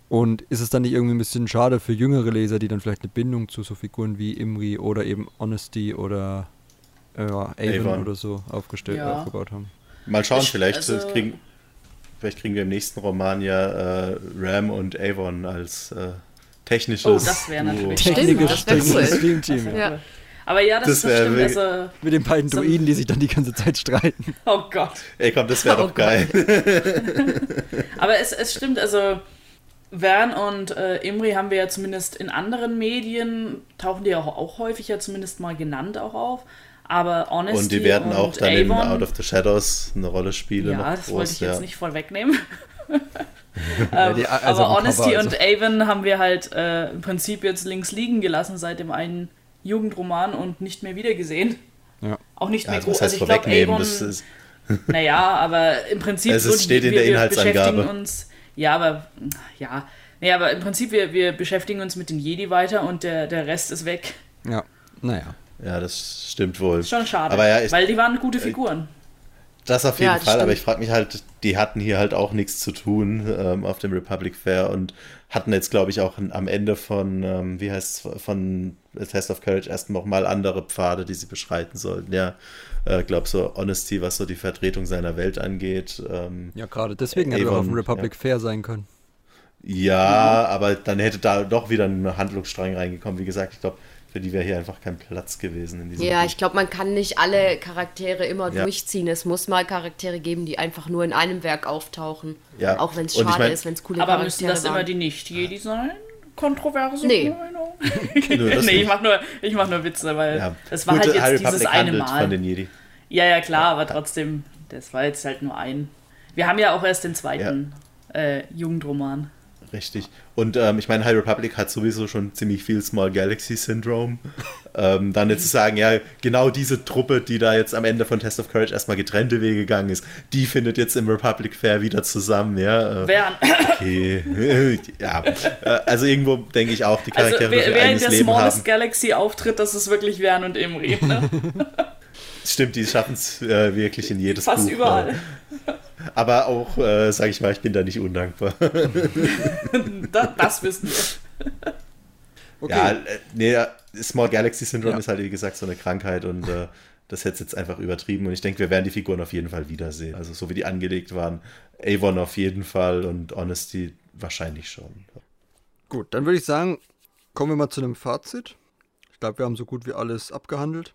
Und ist es dann nicht irgendwie ein bisschen schade für jüngere Leser, die dann vielleicht eine Bindung zu so Figuren wie Imri oder eben Honesty oder äh, Avon, Avon. oder so aufgestellt, Ja. aufgebaut haben? Mal schauen, Ich- vielleicht, also- kriegen, vielleicht kriegen wir im nächsten Roman ja äh, Ram und Avon als äh, technisches Oh, das wäre natürlich- Stimmt, das wär cool. Streamteam. Ja. Aber ja, das, Das das, stimmt. Also, Mit den beiden So- Druiden, die sich dann die ganze Zeit streiten. oh Gott. Ey, komm, das wäre Oh doch geil. Aber es, es stimmt, also Vern und äh, Imri haben wir ja zumindest in anderen Medien, tauchen die auch, auch häufig ja zumindest mal genannt auch auf. Aber Honesty Und die werden auch dann in Avon, Out of the Shadows eine Rolle spielen. Ja, noch das groß, wollte ich ja. jetzt nicht vorwegnehmen. Ja, die- also Aber Honesty also. und Avon haben wir halt äh, im Prinzip jetzt links liegen gelassen seit dem einen Jugendroman und nicht mehr wiedergesehen. Ja. Auch nicht Ja, mehr also groß. heißt Also ich glaube, vorwegnehmen? Avon, Das ist, naja, aber im Prinzip Es ist- die- steht in wir, der wir Inhaltsangabe. beschäftigen uns. Ja, aber ja. Nee, aber im Prinzip, wir, wir beschäftigen uns mit den Jedi weiter und der, der Rest ist weg. Ja, naja. ja, das stimmt wohl. Ist schon schade. Aber ja, ich, weil die waren gute Figuren. Das auf jeden Ja, das Fall. Aber ich frage mich halt, die hatten hier halt auch nichts zu tun ähm, auf dem Republic Fair und hatten jetzt, glaube ich, auch am Ende von, ähm, wie heißt es, von A Test of Courage erst noch mal andere Pfade, die sie beschreiten sollten. Ja, äh, glaube so Honesty, was so die Vertretung seiner Welt angeht. Ähm, Ja, gerade deswegen hätte er auch auf dem Republic Fair sein können. Ja, aber dann hätte da doch wieder ein Handlungsstrang reingekommen. Wie gesagt, ich glaube, für die wäre hier einfach kein Platz gewesen in diesem Ja, Buch. ich glaube, man kann nicht alle Charaktere immer Ja. durchziehen. Es muss mal Charaktere geben, die einfach nur in einem Werk auftauchen. Ja. Auch wenn es Und ich schade mein- ist, wenn es coole Aber Charaktere müssen das waren. immer die Nicht-Jedi sein? Kontroverse Nee. Meinung? Nö, nee, ich nicht. mach, nur, ich mach nur Witze, weil ja. das war Gut, halt jetzt dieses Republic eine Mal. von den Jedi. Ja, ja, klar, aber trotzdem, das war jetzt halt nur ein. Wir haben ja auch erst den zweiten äh, Jugendroman. Richtig. Und ähm, ich meine, High Republic hat sowieso schon ziemlich viel Small Galaxy Syndrome. ähm, dann jetzt zu sagen, ja, genau diese Truppe, die da jetzt am Ende von Test of Courage erstmal getrennte Wege gegangen ist, die findet jetzt im Republic Fair wieder zusammen, ja. Äh, Wer, okay. ja. Äh, also irgendwo denke ich auch, die also Charaktere wer, die ein wer in der Leben Smallest haben. Galaxy auftritt, das ist wirklich Vern und Imri. Ne? Stimmt, die schaffen es äh, wirklich in jedes Fast Buch. überall. Aber auch, äh, sage ich mal, ich bin da nicht undankbar. das, das wissen wir. Okay. Ja, äh, nee, Small Galaxy Syndrome Ja. ist halt, wie gesagt, so eine Krankheit und äh, das hätte jetzt einfach übertrieben und ich denke, wir werden die Figuren auf jeden Fall wiedersehen. Also so wie die angelegt waren. Avon auf jeden Fall und Honesty wahrscheinlich schon. Gut, dann würde ich sagen, kommen wir mal zu einem Fazit. Ich glaube, wir haben so gut wie alles abgehandelt.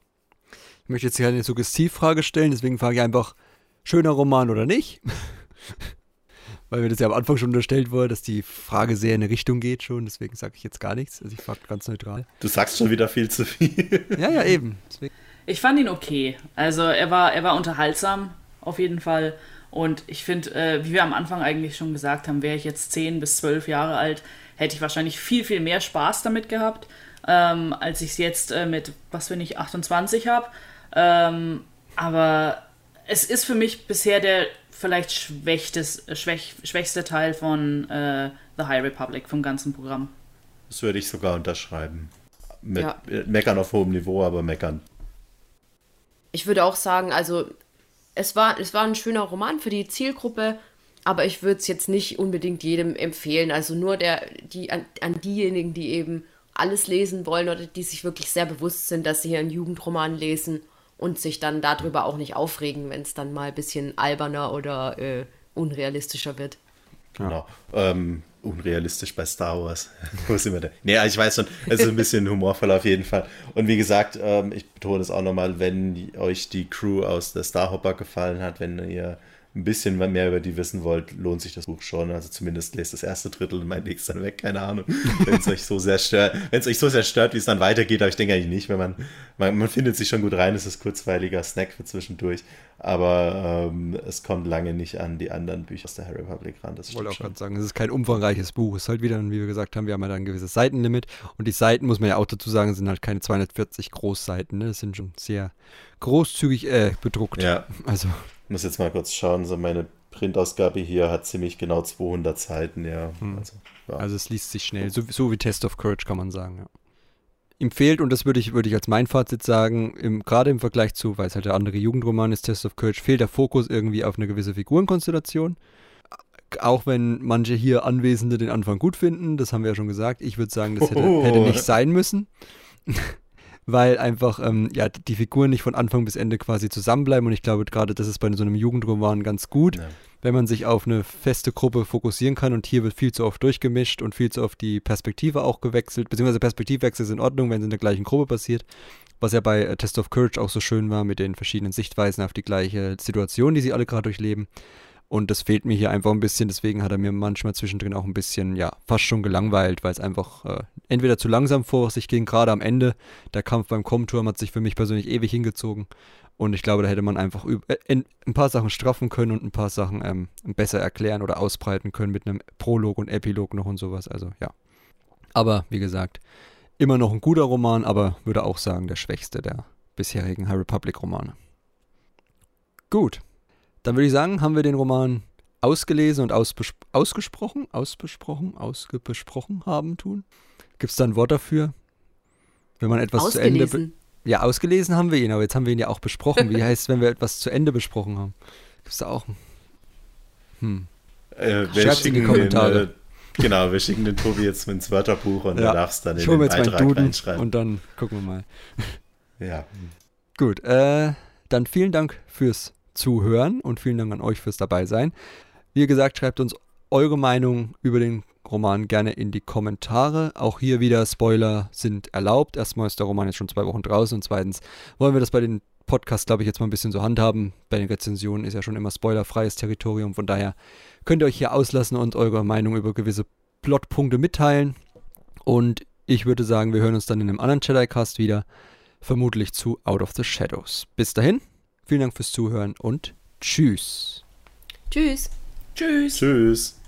Ich möchte jetzt hier eine Suggestivfrage stellen, deswegen frage ich einfach, schöner Roman oder nicht? Weil mir das ja am Anfang schon unterstellt wurde, dass die Frage sehr in eine Richtung geht schon, deswegen sage ich jetzt gar nichts. Also ich frage ganz neutral. Du sagst schon wieder viel zu viel. Ja, ja, eben. Deswegen. Ich fand ihn okay. Also er war, er war unterhaltsam, auf jeden Fall. Und ich finde, äh, wie wir am Anfang eigentlich schon gesagt haben, wäre ich jetzt 10 bis 12 Jahre alt, hätte ich wahrscheinlich viel, viel mehr Spaß damit gehabt, ähm, als ich es jetzt äh, mit, was wenn ich 28 habe. Ähm, aber es ist für mich bisher der vielleicht schwächtes, schwäch, schwächste Teil von äh, The High Republic, vom ganzen Programm. Das würde ich sogar unterschreiben. Mit Ja. Meckern auf hohem Niveau, aber meckern. Ich würde auch sagen, also es war, es war ein schöner Roman für die Zielgruppe, aber ich würde es jetzt nicht unbedingt jedem empfehlen. Also nur der, die, an, an diejenigen, die eben alles lesen wollen oder die sich wirklich sehr bewusst sind, dass sie hier einen Jugendroman lesen und sich dann darüber auch nicht aufregen, wenn es dann mal ein bisschen alberner oder äh, unrealistischer wird. Genau. Ähm, unrealistisch bei Star Wars. Wo sind wir denn? Nee, ich weiß schon, es ist ein bisschen humorvoll auf jeden Fall. Und wie gesagt, ähm, ich betone es auch nochmal, wenn euch die Crew aus der Starhopper gefallen hat, wenn ihr ein bisschen mehr über die wissen wollt, lohnt sich das Buch schon. Also zumindest lest das erste Drittel und mein nächstes dann weg, keine Ahnung. Wenn es euch so sehr stört, wenn es euch so sehr stört, wie es dann weitergeht, aber ich denke eigentlich nicht, wenn man, man, man findet sich schon gut rein, es ist kurzweiliger Snack für zwischendurch, aber ähm, es kommt lange nicht an die anderen Bücher aus der Harry Republic ran. Das Ich wollte auch gerade sagen, es ist kein umfangreiches Buch. Es ist halt wieder, wie wir gesagt haben, wir haben ja da ein gewisses Seitenlimit. Und die Seiten, muss man ja auch dazu sagen, sind halt keine 240 Großseiten. Ne? Das sind schon sehr großzügig äh, bedruckt. Ja, Also, ich muss jetzt mal kurz schauen, so meine Printausgabe hier hat ziemlich genau 200 Seiten, ja. Also, ja. also es liest sich schnell. So, so wie Test of Courage kann man sagen, ja. Ihm fehlt, und das würde ich, würde ich als mein Fazit sagen, im, gerade im Vergleich zu, weil es halt der andere Jugendroman ist, Test of Courage, fehlt der Fokus irgendwie auf eine gewisse Figurenkonstellation. Auch wenn manche hier Anwesende den Anfang gut finden, das haben wir ja schon gesagt. Ich würde sagen, das hätte, Oh. hätte nicht sein müssen. weil einfach ähm, ja, die Figuren nicht von Anfang bis Ende quasi zusammenbleiben. Und ich glaube, gerade das ist bei so einem Jugendroman ganz gut, Ja. Wenn man sich auf eine feste Gruppe fokussieren kann. Und hier wird viel zu oft durchgemischt und viel zu oft die Perspektive auch gewechselt. Beziehungsweise Perspektivwechsel ist in Ordnung, wenn es in der gleichen Gruppe passiert. Was ja bei äh, Test of Courage auch so schön war mit den verschiedenen Sichtweisen auf die gleiche Situation, die sie alle gerade durchleben. Und das fehlt mir hier einfach ein bisschen, deswegen hat er mir manchmal zwischendrin auch ein bisschen, ja, fast schon gelangweilt, weil es einfach äh, entweder zu langsam vor sich ging, gerade am Ende. Der Kampf beim Komturm hat sich für mich persönlich ewig hingezogen. Und ich glaube, da hätte man einfach äh, in- ein paar Sachen straffen können und ein paar Sachen ähm, besser erklären oder ausbreiten können mit einem Prolog und Epilog noch und sowas. Also ja. Aber wie gesagt, immer noch ein guter Roman, aber würde auch sagen, der schwächste der bisherigen High Republic-Romane. Gut. Dann würde ich sagen, haben wir den Roman ausgelesen und ausbes ausgesprochen, ausbesprochen, ausgebesprochen haben tun. Gibt es da ein Wort dafür? Wenn man etwas zu Ende. Ja, ausgelesen haben wir ihn, aber jetzt haben wir ihn ja auch besprochen. Wie heißt es, wenn wir etwas zu Ende besprochen haben? Gibt es da auch. Hm. Äh, wir Schreibt's in die schicken Kommentare. Den, äh, genau, wir schicken den Tobi jetzt ins Wörterbuch und er darf es dann in ich den jetzt meinen Beitrag Duden reinschreiben. und dann gucken wir mal. ja. Gut, äh, dann vielen Dank fürs Zuhören und vielen Dank an euch fürs Dabeisein. Wie gesagt, schreibt uns eure Meinung über den Roman gerne in die Kommentare. Auch hier wieder Spoiler sind erlaubt. Erstmal ist der Roman jetzt schon zwei Wochen draußen und zweitens wollen wir das bei den Podcasts, glaube ich, jetzt mal ein bisschen so handhaben. Bei den Rezensionen ist ja schon immer spoilerfreies Territorium. Von daher könnt ihr euch hier auslassen und eure Meinung über gewisse Plotpunkte mitteilen. Und ich würde sagen, wir hören uns dann in einem anderen Jedi-Cast wieder vermutlich zu Out of the Shadows. Bis dahin, vielen Dank fürs Zuhören und tschüss. Tschüss. Tschüss. Tschüss.